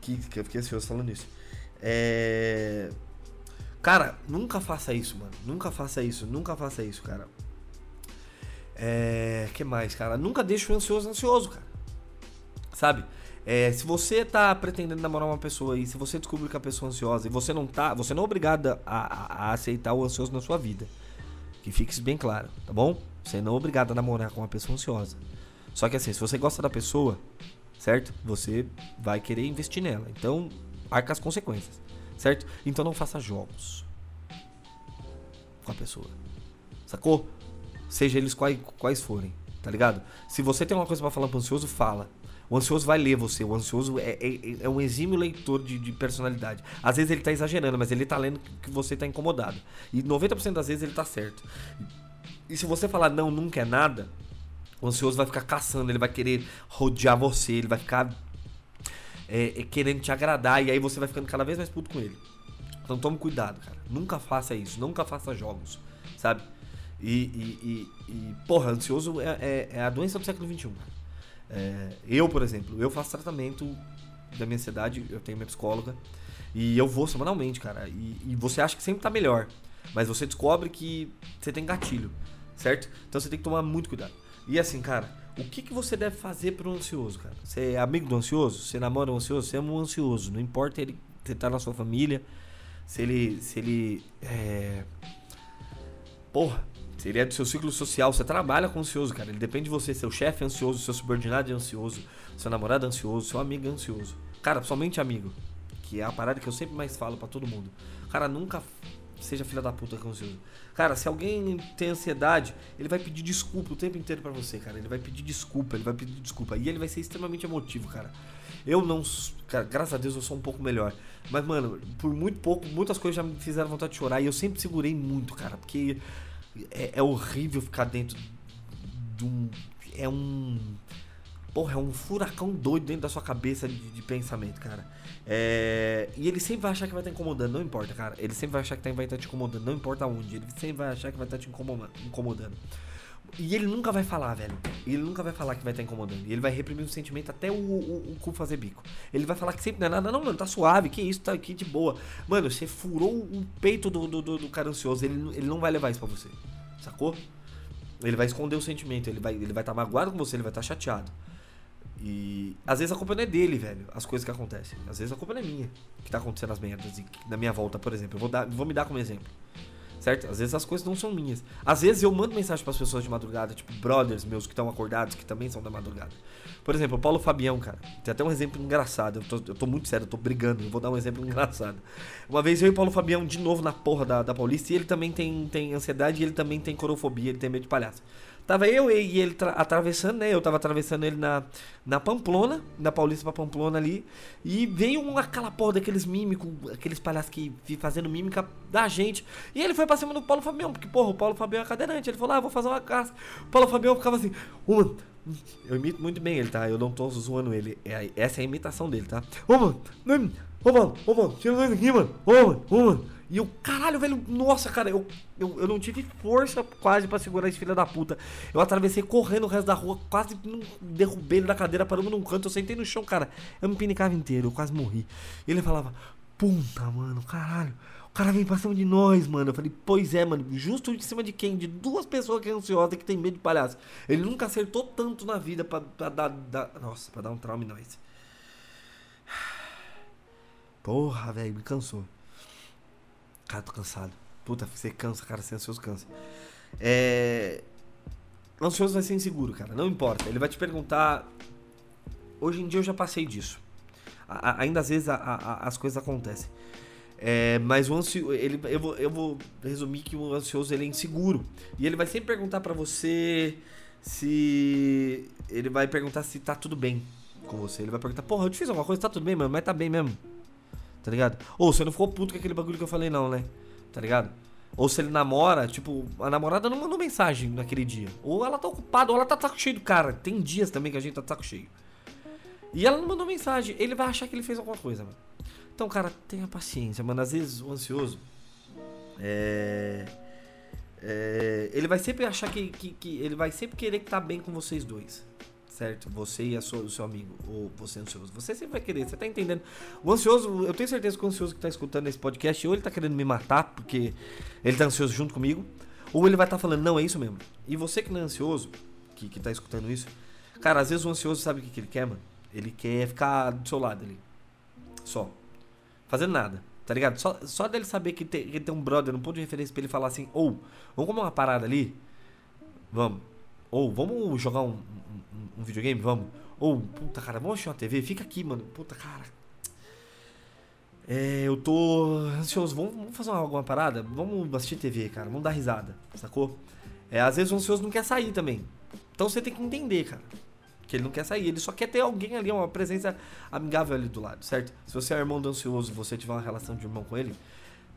Que, que eu fiquei ansioso falando isso. É. Cara, nunca faça isso, mano. Nunca faça isso, nunca faça isso, cara. É. que mais, cara? Nunca deixe o ansioso ansioso, cara. Sabe? É, se você tá pretendendo namorar uma pessoa e se você descobrir que a pessoa é ansiosa e você não tá, você não é obrigado a, a, a aceitar o ansioso na sua vida. Que fique bem claro, tá bom? Você não é obrigado a namorar com uma pessoa ansiosa. Só que assim, se você gosta da pessoa, certo? Você vai querer investir nela. Então, arca as consequências, certo? Então não faça jogos com a pessoa. Sacou? Seja eles quais, quais forem, tá ligado? Se você tem uma coisa para falar pro ansioso, fala. O ansioso vai ler você. O ansioso é, é, é um exímio leitor de, de, personalidade. Às vezes ele tá exagerando, mas ele tá lendo que você tá incomodado. E 90% das vezes ele tá certo. E se você falar não, nunca é nada, o ansioso vai ficar caçando, ele vai querer rodear você, ele vai ficar é, é, querendo te agradar, e aí você vai ficando cada vez mais puto com ele. Então tome cuidado, cara. Nunca faça isso, nunca faça jogos, sabe? E, e, e, e porra, ansioso é, é, é a doença do século XXI, cara. É, eu, por exemplo, eu faço tratamento da minha ansiedade, eu tenho minha psicóloga. E eu vou semanalmente, cara. E, e você acha que sempre tá melhor. Mas você descobre que você tem gatilho, certo? Então você tem que tomar muito cuidado. E assim, cara, o que, que você deve fazer pro ansioso, cara? Você é amigo do ansioso? Você namora um ansioso? Você é um ansioso. Não importa ele você tá na sua família, se ele. Se ele. É... Porra, ele é do seu ciclo social, você trabalha com ansioso, cara. Ele depende de você. Seu chefe é ansioso, seu subordinado é ansioso, seu namorado é ansioso, seu amigo é ansioso. Cara, somente amigo. Que é a parada que eu sempre mais falo para todo mundo. Cara, nunca seja filha da puta com ansioso. Cara, se alguém tem ansiedade, ele vai pedir desculpa o tempo inteiro para você, cara. Ele vai pedir desculpa, ele vai pedir desculpa. E ele vai ser extremamente emotivo, cara. Eu não. Cara, graças a Deus eu sou um pouco melhor. Mas, mano, por muito pouco, muitas coisas já me fizeram vontade de chorar. E eu sempre segurei muito, cara. Porque é, é horrível ficar dentro de um. É um. Porra, é um furacão doido dentro da sua cabeça de, de pensamento, cara. É, e ele sempre vai achar que vai estar incomodando, não importa, cara. Ele sempre vai achar que vai estar te incomodando, não importa onde. Ele sempre vai achar que vai estar te incomodando. E ele nunca vai falar, velho. Ele nunca vai falar que vai estar incomodando. E ele vai reprimir o sentimento até o, o, o, cu fazer bico. Ele vai falar que sempre não é nada. Não, mano, tá suave, que isso, tá aqui de boa. Mano, você furou o peito do, do, do, do cara ansioso. Ele, ele não vai levar isso pra você. Sacou? Ele vai esconder o sentimento. Ele vai estar ele vai tá magoado com você, ele vai estar tá chateado. E às vezes a culpa não é dele, velho, as coisas que acontecem. Às vezes a culpa não é minha, que tá acontecendo as merdas. E na minha volta, por exemplo. Eu vou, dar, vou me dar como exemplo certo? Às vezes as coisas não são minhas. Às vezes eu mando mensagem para as pessoas de madrugada, tipo brothers meus que estão acordados, que também são da madrugada. Por exemplo, o Paulo Fabião, cara. Tem até um exemplo engraçado. Eu tô, eu tô muito sério, eu tô brigando. Eu vou dar um exemplo engraçado. Uma vez eu e o Paulo Fabião de novo na porra da, da Paulista e ele também tem, tem ansiedade e ele também tem corofobia, ele tem medo de palhaço. Tava eu e ele atravessando, né? Eu tava atravessando ele na, na Pamplona, na Paulista pra Pamplona ali. E veio uma, aquela porra daqueles mímicos, aqueles palhaços que fazendo mímica da gente. E ele foi pra cima do Paulo Fabião, porque, porra, o Paulo Fabião é cadeirante. Ele falou, ah, vou fazer uma caça. O Paulo Fabião ficava assim, uma. Eu imito muito bem ele, tá? Eu não tô zoando ele. É, essa é a imitação dele, tá? Ô, mano, ô, mano, ô, mano, tira dois aqui, mano. Ô, mano, ô, mano. E eu, caralho, velho, nossa, cara, eu, eu, eu não tive força quase para segurar esse filho da puta. Eu atravessei correndo o resto da rua, quase derrubei ele da cadeira, paramos num canto, eu sentei no chão, cara. Eu me pinicava inteiro, eu quase morri. E ele falava, puta, mano, caralho. O cara vem pra cima de nós, mano. Eu falei, pois é, mano. Justo em cima de quem? De duas pessoas que é ansiosa que tem medo de palhaço. Ele nunca acertou tanto na vida pra, pra dar, dar. Nossa, pra dar um trauma em nós. Porra, velho, me cansou. Cara, tô cansado. Puta, você cansa, cara, ser ansioso cansa. É. Ansioso vai ser inseguro, cara. Não importa. Ele vai te perguntar. Hoje em dia eu já passei disso. A, ainda às vezes a, a, as coisas acontecem. É, mas o ansioso, ele, eu, vou, eu vou resumir que o ansioso ele é inseguro. E ele vai sempre perguntar para você se. Ele vai perguntar se tá tudo bem com você. Ele vai perguntar, porra, eu te fiz alguma coisa, tá tudo bem, mano, mas tá bem mesmo tá ligado? Ou você não ficou puto com aquele bagulho que eu falei, não, né? Tá ligado? Ou se ele namora, tipo, a namorada não mandou mensagem naquele dia. Ou ela tá ocupada, ou ela tá de saco cheio do cara. Tem dias também que a gente tá de saco cheio. E ela não mandou mensagem. Ele vai achar que ele fez alguma coisa, mano. Então, cara, tenha paciência, mano. Às vezes o ansioso. É. é ele vai sempre achar que, que, que, Ele vai sempre querer que tá bem com vocês dois certo? Você e sua, o seu amigo, ou você ansioso. Você sempre vai querer, você tá entendendo? O ansioso, eu tenho certeza que o ansioso que tá escutando esse podcast, ou ele tá querendo me matar, porque ele tá ansioso junto comigo, ou ele vai estar tá falando, não, é isso mesmo. E você que não é ansioso, que, que tá escutando isso, cara, às vezes o ansioso sabe o que, que ele quer, mano? Ele quer ficar do seu lado ali. Só. Fazendo nada. Tá ligado? Só, só dele saber que tem, que ele tem um brother, um ponto de referência pra ele falar assim, ou, oh, vamos comer uma parada ali? Vamos. Ou, vamos jogar um, um videogame? Vamos. Ou, puta, cara, vamos assistir uma TV? Fica aqui, mano. Puta, cara. É, eu tô ansioso. Vamos, vamos fazer uma, alguma parada? Vamos assistir TV, cara. Vamos dar risada, sacou? É, às vezes o ansioso não quer sair também. Então você tem que entender, cara. Que ele não quer sair, ele só quer ter alguém ali, uma presença amigável ali do lado, certo? Se você é irmão do ansioso você tiver uma relação de irmão com ele,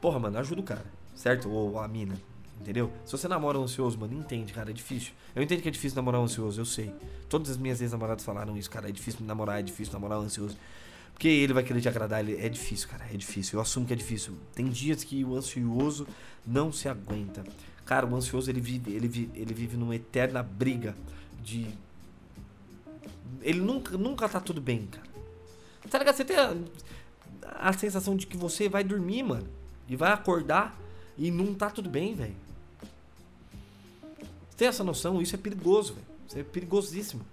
porra, mano, ajuda o cara, certo? Ou a mina. Entendeu? Se você namora um ansioso, mano, entende, cara, é difícil. Eu entendo que é difícil namorar um ansioso, eu sei. Todas as minhas ex-namoradas falaram isso, cara, é difícil namorar, é difícil namorar um ansioso. Porque ele vai querer te agradar, ele é difícil, cara, é difícil. Eu assumo que é difícil. Tem dias que o ansioso não se aguenta. Cara, o ansioso ele vive, ele vive, ele vive numa eterna briga de ele nunca nunca tá tudo bem, cara. Tá ligado? Você tem a, a sensação de que você vai dormir, mano. E vai acordar e não tá tudo bem, velho. Tem essa noção? Isso é perigoso, velho. Isso é perigosíssimo.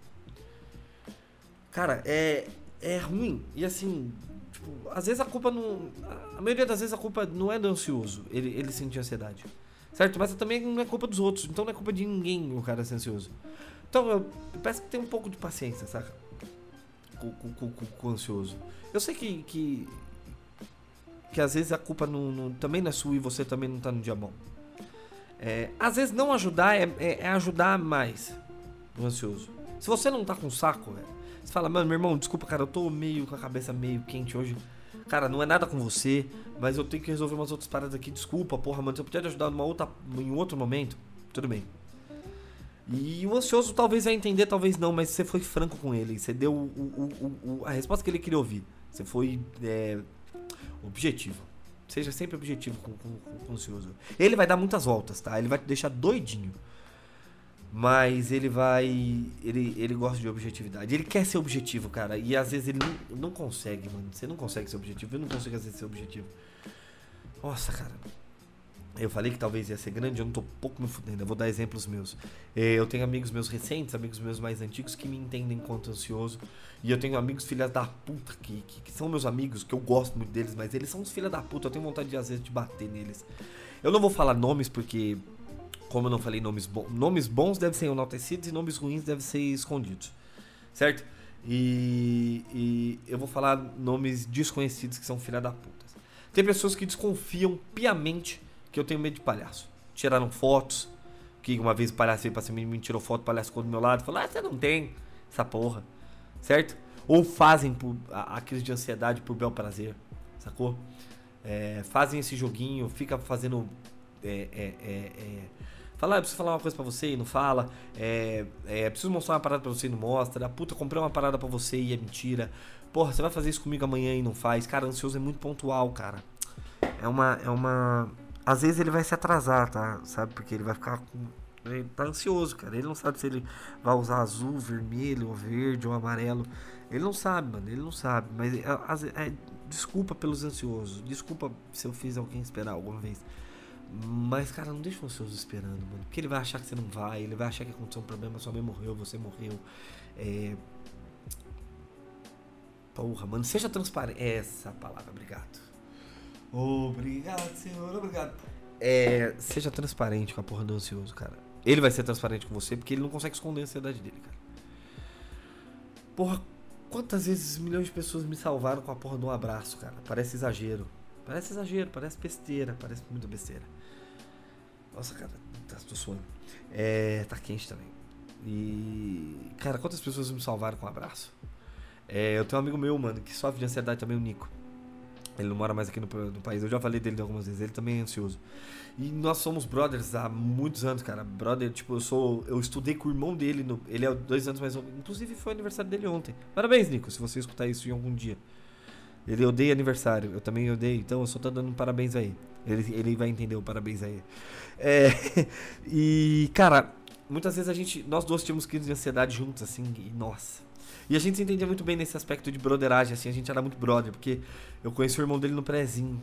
Cara, é, é ruim. E assim, tipo, às vezes a culpa não. A maioria das vezes a culpa não é do ansioso, ele, ele sentir ansiedade. Certo? Mas também não é culpa dos outros. Então não é culpa de ninguém o cara ser ansioso. Então eu, eu peço que tenha um pouco de paciência, saca? Com, com, com, com o ansioso. Eu sei que, que. que às vezes a culpa não, não, também não é sua e você também não tá no dia bom. É, às vezes não ajudar é, é, é ajudar mais o ansioso. Se você não tá com saco, velho você fala, mano, meu irmão, desculpa, cara, eu tô meio com a cabeça meio quente hoje. Cara, não é nada com você, mas eu tenho que resolver umas outras paradas aqui. Desculpa, porra, mano, se eu puder te ajudar numa outra, em outro momento, tudo bem. E o ansioso talvez vai entender, talvez não, mas você foi franco com ele. Você deu o, o, o, a resposta que ele queria ouvir. Você foi é, objetivo. Seja sempre objetivo com, com, com o ansioso. Ele vai dar muitas voltas, tá? Ele vai te deixar doidinho. Mas ele vai. Ele, ele gosta de objetividade. Ele quer ser objetivo, cara. E às vezes ele não, não consegue, mano. Você não consegue ser objetivo. Eu não consigo às vezes ser objetivo. Nossa, cara. Eu falei que talvez ia ser grande, eu não tô pouco me fudendo. Eu vou dar exemplos meus. É, eu tenho amigos meus recentes, amigos meus mais antigos que me entendem enquanto ansioso. E eu tenho amigos filhas da puta que, que, que, são meus amigos, que eu gosto muito deles, mas eles são os filhos da puta. Eu tenho vontade de às vezes de bater neles. Eu não vou falar nomes porque como eu não falei nomes bons, nomes bons devem ser enaltecidos e nomes ruins devem ser escondidos, certo? E, e, eu vou falar nomes desconhecidos que são filha da puta. Tem pessoas que desconfiam piamente que eu tenho medo de palhaço. Tiraram fotos, que uma vez o palhaço veio pra cima e me tirou foto, o palhaço ficou do meu lado falou: Ah, você não tem essa porra, certo? Ou fazem por, a, a crise de ansiedade por bel prazer, sacou? É, fazem esse joguinho, fica fazendo é, é, é, é Fala, ah, preciso falar uma coisa pra você e não fala. É, é, preciso mostrar uma parada pra você e não mostra. Puta, comprei uma parada pra você e é mentira. Porra, você vai fazer isso comigo amanhã e não faz. Cara, ansioso é muito pontual, cara. É uma. É uma. Às vezes ele vai se atrasar, tá? Sabe? Porque ele vai ficar com. Ele tá ansioso, cara. Ele não sabe se ele vai usar azul, vermelho, ou verde ou amarelo. Ele não sabe, mano. Ele não sabe. Mas é, é, desculpa pelos ansiosos. Desculpa se eu fiz alguém esperar alguma vez. Mas, cara, não deixa o ansioso esperando, mano. Porque ele vai achar que você não vai, ele vai achar que aconteceu um problema, sua mãe morreu, você morreu. É. Porra, mano, seja transparente. Essa palavra, obrigado. Obrigado, senhor, obrigado. É, seja transparente com a porra do ansioso, cara. Ele vai ser transparente com você porque ele não consegue esconder a ansiedade dele, cara. Porra, quantas vezes milhões de pessoas me salvaram com a porra de um abraço, cara? Parece exagero. Parece exagero, parece besteira, parece muita besteira. Nossa, cara, tá, tô suando. É, tá quente também. E. Cara, quantas pessoas me salvaram com um abraço? É, eu tenho um amigo meu, mano, que sofre de ansiedade também, o Nico. Ele não mora mais aqui no, no, país. Eu já falei dele algumas vezes. Ele também é ansioso. E nós somos brothers há muitos anos, cara. Brother, tipo, eu sou. Eu estudei com o irmão dele. No, ele é dois anos mais novo. Inclusive foi aniversário dele ontem. Parabéns, Nico, se você escutar isso em algum dia. Ele odeia aniversário. Eu também odeio. Então eu só tô dando um parabéns aí. Ele, ele vai entender o parabéns aí. É, e, cara, muitas vezes a gente. Nós dois tínhamos crise de ansiedade juntos, assim, e nossa. E a gente se entendia muito bem nesse aspecto de broderagem, assim, a gente era muito brother, porque eu conheci o irmão dele no prézinho.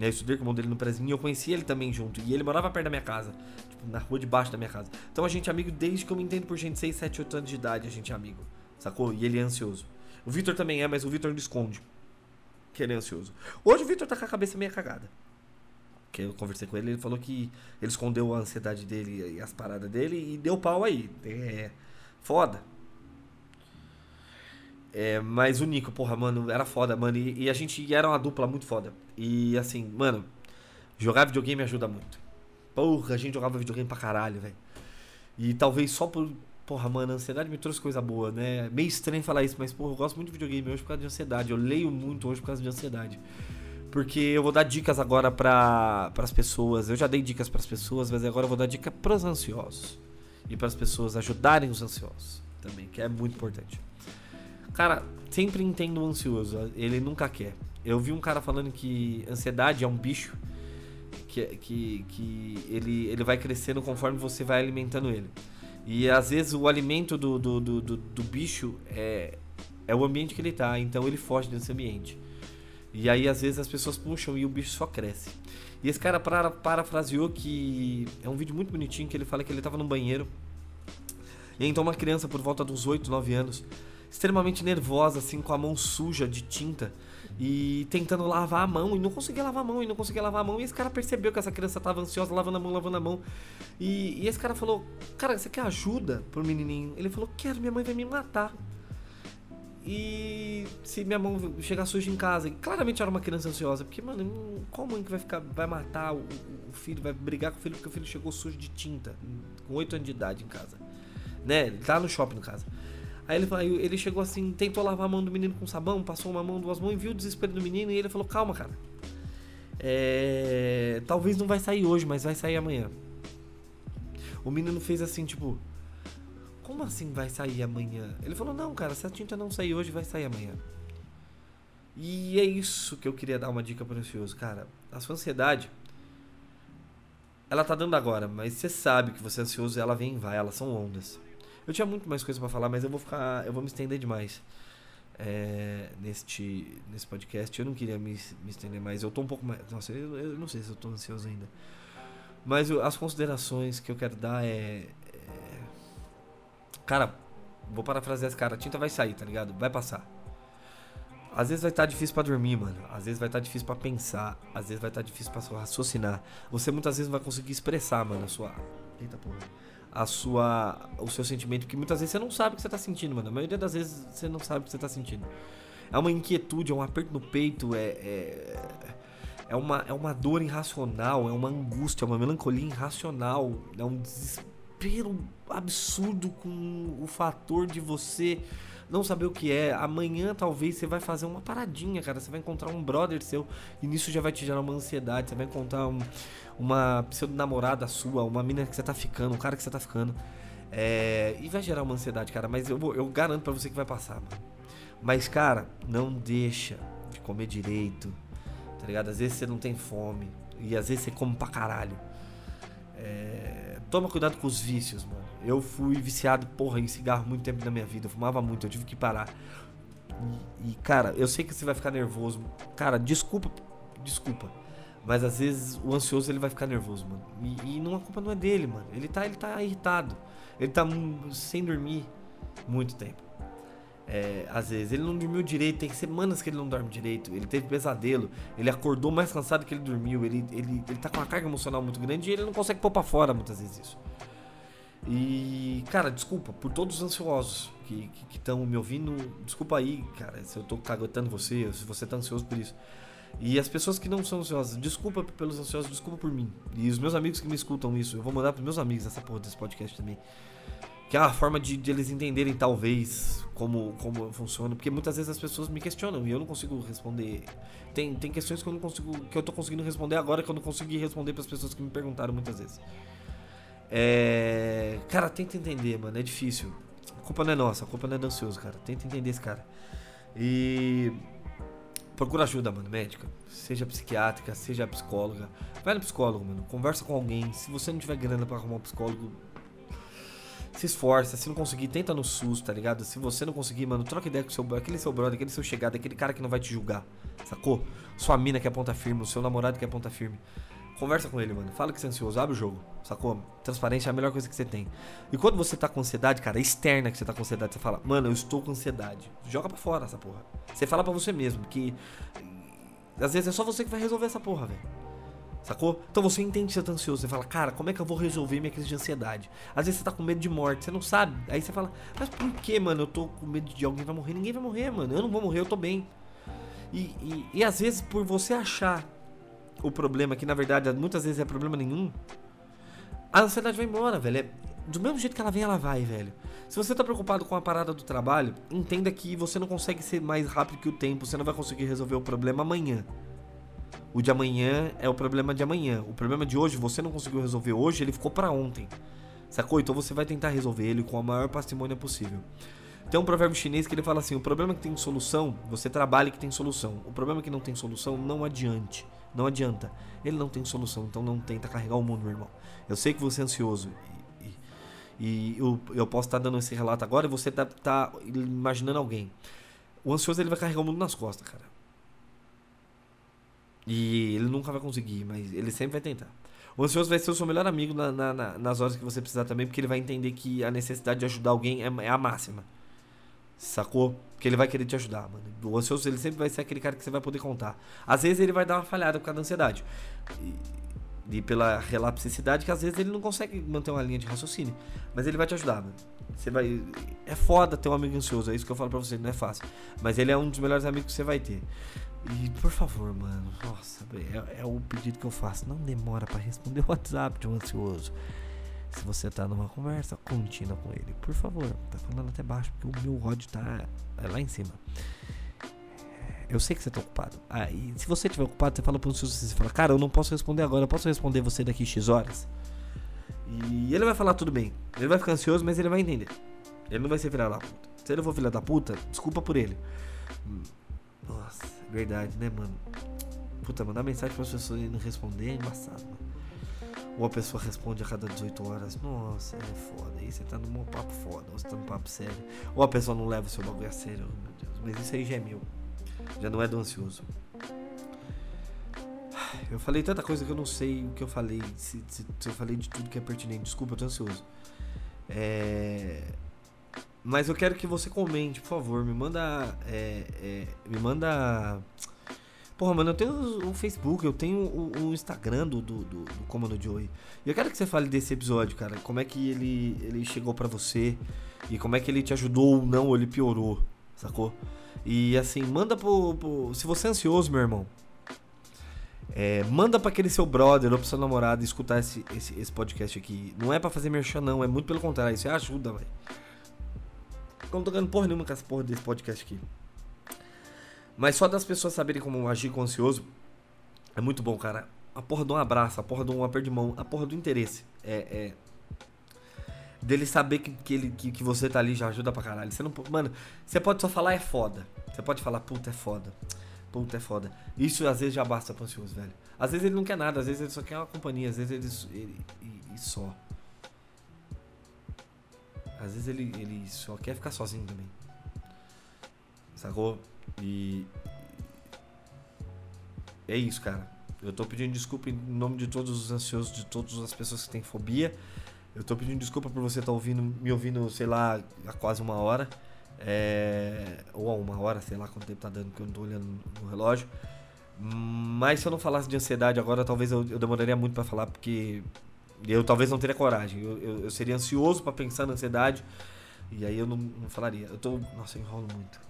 Eu estudei com o irmão dele no prézinho e eu conheci ele também junto. E ele morava perto da minha casa, tipo, na rua de baixo da minha casa. Então a gente é amigo desde que eu me entendo por gente, 6, 7, 8 anos de idade, a gente é amigo. Sacou? E ele é ansioso. O Vitor também é, mas o Vitor não esconde que ele é ansioso. Hoje o Vitor tá com a cabeça meio cagada que eu conversei com ele, ele falou que ele escondeu a ansiedade dele e as paradas dele e deu pau aí. É foda. É, mas o Nico, porra, mano, era foda, mano. E, e, a gente era uma dupla muito foda. E assim, mano, jogar videogame ajuda muito. Porra, a gente jogava videogame pra caralho, velho. E talvez só por. Porra, mano, a ansiedade me trouxe coisa boa, né? Meio estranho falar isso, mas, porra, eu gosto muito de videogame hoje por causa de ansiedade. Eu leio muito hoje por causa de ansiedade porque eu vou dar dicas agora para as pessoas. Eu já dei dicas para as pessoas, mas agora eu vou dar dica para os ansiosos e para as pessoas ajudarem os ansiosos também, que é muito importante. Cara, sempre entendo o ansioso, ele nunca quer. Eu vi um cara falando que ansiedade é um bicho que, que, que ele, ele vai crescendo conforme você vai alimentando ele. E às vezes o alimento do, do, do, do, do bicho é, É o ambiente que ele tá, então ele foge desse ambiente. E aí, às vezes, as pessoas puxam e o bicho só cresce. E esse cara para, parafraseou que. É um vídeo muito bonitinho que ele fala que ele tava no banheiro. E então uma criança por volta dos 8, 9 anos, extremamente nervosa, assim, com a mão suja de tinta. E tentando lavar a mão, e não conseguia lavar a mão, e não conseguia lavar a mão. E esse cara percebeu que essa criança tava ansiosa, lavando a mão, lavando a mão. E, e esse cara falou: Cara, você quer ajuda pro menininho? Ele falou: Quero, minha mãe vai me matar. E se minha mão chegar suja em casa, e claramente era uma criança ansiosa, porque, mano, qual mãe que vai ficar, vai matar o, o filho, vai brigar com o filho porque o filho chegou sujo de tinta, com 8 anos de idade em casa, né? Tá no shopping no caso. Aí ele, aí ele chegou assim, tentou lavar a mão do menino com sabão, passou uma mão, duas mãos e viu o desespero do menino e ele falou: Calma, cara. É... Talvez não vai sair hoje, mas vai sair amanhã. O menino fez assim, tipo, como assim vai sair amanhã? Ele falou: Não, cara, se a tinta não sair hoje, vai sair amanhã. E é isso que eu queria dar uma dica para o ansioso, cara. A sua ansiedade, ela tá dando agora, mas você sabe que você é ansioso, ela vem e vai, elas são ondas. Eu tinha muito mais coisa para falar, mas eu vou ficar, eu vou me estender demais é, neste, nesse podcast. Eu não queria me, me estender mais. Eu tô um pouco mais, nossa, eu, eu não sei se eu tô ansioso ainda. Mas as considerações que eu quero dar é, Cara, vou parafrasear esse cara, a tinta vai sair, tá ligado? Vai passar. Às vezes vai estar tá difícil para dormir, mano. Às vezes vai estar tá difícil para pensar. Às vezes vai estar tá difícil para raciocinar. Você muitas vezes não vai conseguir expressar, mano, a sua. Eita porra. A sua. O seu sentimento. Porque muitas vezes você não sabe o que você tá sentindo, mano. A maioria das vezes você não sabe o que você tá sentindo. É uma inquietude, é um aperto no peito, é. é... É uma, é uma dor irracional, é uma angústia, é uma melancolia irracional, é um desespero absurdo com o fator de você não saber o que é. Amanhã talvez você vai fazer uma paradinha, cara. Você vai encontrar um brother seu e nisso já vai te gerar uma ansiedade. Você vai encontrar um, uma pseudo-namorada sua, uma mina que você tá ficando, um cara que você tá ficando. É, e vai gerar uma ansiedade, cara. Mas eu, eu garanto para você que vai passar, mano. Mas, cara, não deixa de comer direito. Tá ligado? Às vezes você não tem fome. E às vezes você come pra caralho. É, toma cuidado com os vícios, mano. Eu fui viciado, porra, em cigarro muito tempo da minha vida. Eu fumava muito, eu tive que parar. E, e, cara, eu sei que você vai ficar nervoso. Cara, desculpa, desculpa. Mas às vezes o ansioso ele vai ficar nervoso, mano. E, e não, a culpa não é dele, mano. Ele tá, ele tá irritado. Ele tá sem dormir muito tempo. É, às vezes ele não dormiu direito, tem semanas que ele não dorme direito, ele teve pesadelo, ele acordou mais cansado que ele dormiu, ele, ele, ele tá com uma carga emocional muito grande e ele não consegue pôr pra fora muitas vezes isso. E, cara, desculpa por todos os ansiosos que estão me ouvindo, desculpa aí, cara, se eu tô cagotando você, se você tá ansioso por isso. E as pessoas que não são ansiosas, desculpa pelos ansiosos, desculpa por mim. E os meus amigos que me escutam isso, eu vou mandar pros meus amigos essa porra desse podcast também que é uma forma de, de, eles entenderem talvez como como funciona, porque muitas vezes as pessoas me questionam e eu não consigo responder. Tem, tem questões que eu não consigo que eu tô conseguindo responder agora que eu não consegui responder para as pessoas que me perguntaram muitas vezes. É, cara, tenta entender, mano, é difícil. A culpa não é nossa, a culpa não é do ansioso, cara. Tenta entender esse cara. E procura ajuda, mano, médica. Seja psiquiátrica, seja psicóloga. Vai no psicólogo, mano. Conversa com alguém. Se você não tiver grana para arrumar um psicólogo, se esforça, se não conseguir, tenta no SUS, tá ligado? Se você não conseguir, mano, troca ideia com seu, aquele seu brother, aquele seu chegado, aquele cara que não vai te julgar, sacou? Sua mina que é ponta firme, o seu namorado que é ponta firme. Conversa com ele, mano. Fala que você é ansioso, abre o jogo, sacou? Transparência é a melhor coisa que você tem. E quando você tá com ansiedade, cara, externa que você tá com ansiedade, você fala, mano, eu estou com ansiedade. Joga pra fora essa porra. Você fala pra você mesmo que. Às vezes é só você que vai resolver essa porra, velho. Sacou? Então você entende que você tá ansioso. Você fala, cara, como é que eu vou resolver minha crise de ansiedade? Às vezes você tá com medo de morte, você não sabe. Aí você fala, mas por que, mano? Eu tô com medo de alguém vai morrer. Ninguém vai morrer, mano. Eu não vou morrer, eu tô bem. E, e, e às vezes, por você achar o problema, que na verdade muitas vezes é problema nenhum, a ansiedade vai embora, velho. É, do mesmo jeito que ela vem, ela vai, velho. Se você tá preocupado com a parada do trabalho, entenda que você não consegue ser mais rápido que o tempo. Você não vai conseguir resolver o problema amanhã. O de amanhã é o problema de amanhã. O problema de hoje, você não conseguiu resolver hoje, ele ficou para ontem. Sacou? Então você vai tentar resolver ele com a maior parcimônia possível. Tem um provérbio chinês que ele fala assim: o problema que tem solução, você trabalha que tem solução. O problema que não tem solução, não adiante. Não adianta. Ele não tem solução, então não tenta carregar o mundo, meu irmão. Eu sei que você é ansioso. E, e, eu, eu, posso estar dando esse relato agora e você tá, tá imaginando alguém. O ansioso ele vai carregar o mundo nas costas, cara. E ele nunca vai conseguir, mas ele sempre vai tentar. O ansioso vai ser o seu melhor amigo na, na, na, nas horas que você precisar também, porque ele vai entender que a necessidade de ajudar alguém é, é a máxima. Sacou? Porque ele vai querer te ajudar, mano. O ansioso, ele sempre vai ser aquele cara que você vai poder contar. Às vezes ele vai dar uma falhada por causa da ansiedade. E, e pela relapsicidade, que às vezes ele não consegue manter uma linha de raciocínio. Mas ele vai te ajudar, mano. Você vai. É foda ter um amigo ansioso, é isso que eu falo pra você, não é fácil. Mas ele é um dos melhores amigos que você vai ter. E por favor, mano, nossa, é, é o pedido que eu faço. Não demora para responder o WhatsApp de um ansioso. Se você tá numa conversa contínua com ele, por favor, tá falando até baixo, porque o meu ódio tá é lá em cima. Eu sei que você tá ocupado. Ah, e se você estiver ocupado, você fala pro ansioso você fala, cara, eu não posso responder agora, eu posso responder você daqui X horas. E ele vai falar tudo bem. Ele vai ficar ansioso, mas ele vai entender. Ele não vai ser filha da puta. Se ele for filha da puta, desculpa por ele. Nossa, verdade, né, mano? Puta, mandar mensagem para as pessoas e não responder é embaçado, mano. Ou a pessoa responde a cada 18 horas. Nossa, é foda. Aí você tá num papo foda, ou você tá num papo sério. Ou a pessoa não leva o seu bagulho a sério, meu Deus. Mas isso aí já é meu. Já não é do ansioso. Eu falei tanta coisa que eu não sei o que eu falei. Se, se, se eu falei de tudo que é pertinente. Desculpa, eu tô ansioso. É. Mas eu quero que você comente, por favor. Me manda. É, é, me manda. Porra, mano, eu tenho o Facebook, eu tenho o, o Instagram do, do, do, do Comando Joey. E eu quero que você fale desse episódio, cara. Como é que ele, ele chegou para você e como é que ele te ajudou ou não, ou ele piorou, sacou? E assim, manda pro. pro se você é ansioso, meu irmão, é, manda para aquele seu brother ou pra seu namorado escutar esse, esse, esse podcast aqui. Não é para fazer merchan, não. É muito pelo contrário. Isso é ajuda, velho. Eu não tô ganhando porra nenhuma com essa porra desse podcast aqui. Mas só das pessoas saberem como agir com o ansioso é muito bom, cara. A porra de um abraço, a porra de um aperto de mão, a porra do interesse. É. é... Dele saber que, que, ele, que, que você tá ali já ajuda pra caralho. Você não. Mano, você pode só falar é foda. Você pode falar, puta, é foda. Puta, é foda. Isso às vezes já basta pro ansioso, velho. Às vezes ele não quer nada, às vezes ele só quer uma companhia, às vezes ele. ele e, e só. Às vezes ele, ele só quer ficar sozinho também. Sacou? E. É isso, cara. Eu tô pedindo desculpa em nome de todos os ansiosos, de todas as pessoas que têm fobia. Eu tô pedindo desculpa por você estar tá ouvindo, me ouvindo, sei lá, há quase uma hora. É, ou há uma hora, sei lá quanto tempo tá dando, que eu não tô olhando no relógio. Mas se eu não falasse de ansiedade agora, talvez eu, eu demoraria muito para falar, porque eu talvez não teria coragem. Eu, eu, eu seria ansioso para pensar na ansiedade. E aí eu não, não falaria. Eu tô. Nossa, eu enrolo muito.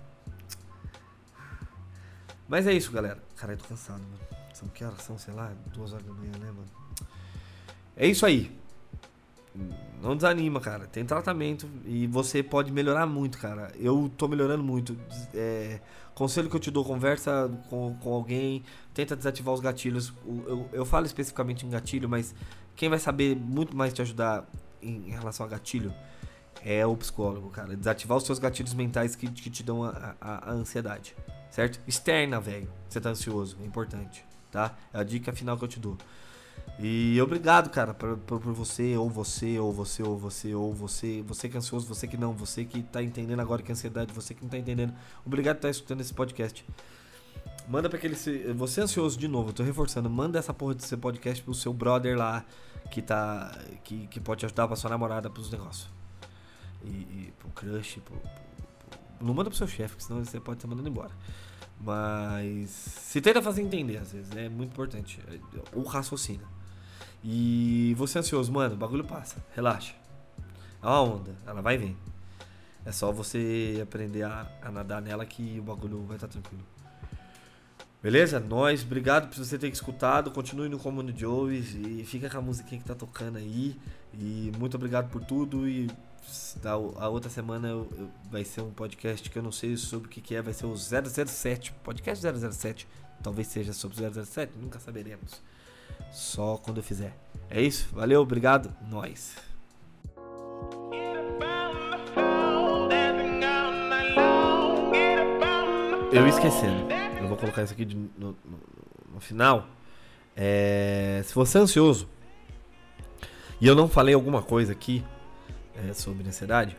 Mas é isso, galera. Cara, eu tô cansado, mano. São que horas são, sei lá, duas horas da manhã, né, mano? É isso aí. Não desanima, cara. Tem tratamento e você pode melhorar muito, cara. Eu tô melhorando muito. É, conselho que eu te dou, conversa com, com alguém, tenta desativar os gatilhos. Eu, eu, eu, falo especificamente em gatilho, mas quem vai saber muito mais te ajudar em, em relação a gatilho é o psicólogo, cara. Desativar os seus gatilhos mentais que, que te dão a, a, a ansiedade certo? Externa, velho. Você tá ansioso, é importante, tá? É a dica final que eu te dou. E obrigado, cara, por, por, por, você, ou você, ou você, ou você, ou você, você que é ansioso, você que não, você que tá entendendo agora que é ansiedade, você que não tá entendendo. Obrigado por estar tá escutando esse podcast. Manda pra aquele. Você é ansioso de novo, eu tô reforçando. Manda essa porra desse podcast pro seu brother lá que tá. que, que pode te ajudar pra sua namorada pros negócios. E, e pro crush, pro, pro, não manda pro seu chefe, senão você pode estar mandando embora. Mas se tenta fazer entender, às vezes, é muito importante. O raciocínio. E você é ansioso, mano, o bagulho passa. Relaxa. É uma onda, ela vai vir. É só você aprender a, a nadar nela que o bagulho vai estar tá tranquilo. Beleza? Nós, obrigado por você ter escutado. Continue no Comando de e fica com a musiquinha que tá tocando aí. E muito obrigado por tudo. E a outra semana eu, eu, vai ser um podcast que eu não sei sobre o que, que é, vai ser o 007, podcast 007. Talvez seja sobre 007, nunca saberemos. Só quando eu fizer. É isso, valeu, obrigado, nós. Eu esquecendo, eu vou colocar isso aqui de, no, no, no, final. É, se você é ansioso e eu não falei alguma coisa aqui é, sobre ansiedade,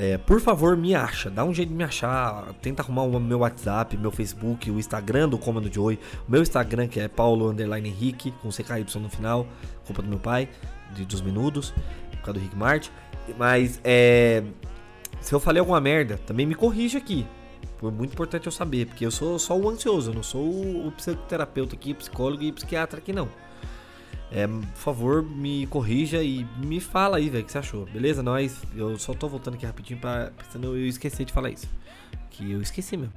é, por favor, me acha. Dá um jeito de me achar. Tenta arrumar o meu WhatsApp, meu Facebook, o Instagram do Comando Joy. O meu Instagram, que é Paulo Underline Henrique, com CKY no final. Culpa do meu pai, de, dos minutos, por causa do Rick Martin. Mas é. Se eu falei alguma merda, também me corrija aqui. Foi muito importante eu saber, porque eu sou só o ansioso, eu não sou o psicoterapeuta aqui, psicólogo e psiquiatra aqui não. É, por favor, me corrija e me fala aí, velho, o que você achou. Beleza? Nós, eu só tô voltando aqui rapidinho pra, senão eu esquecer de falar isso. Que eu esqueci mesmo.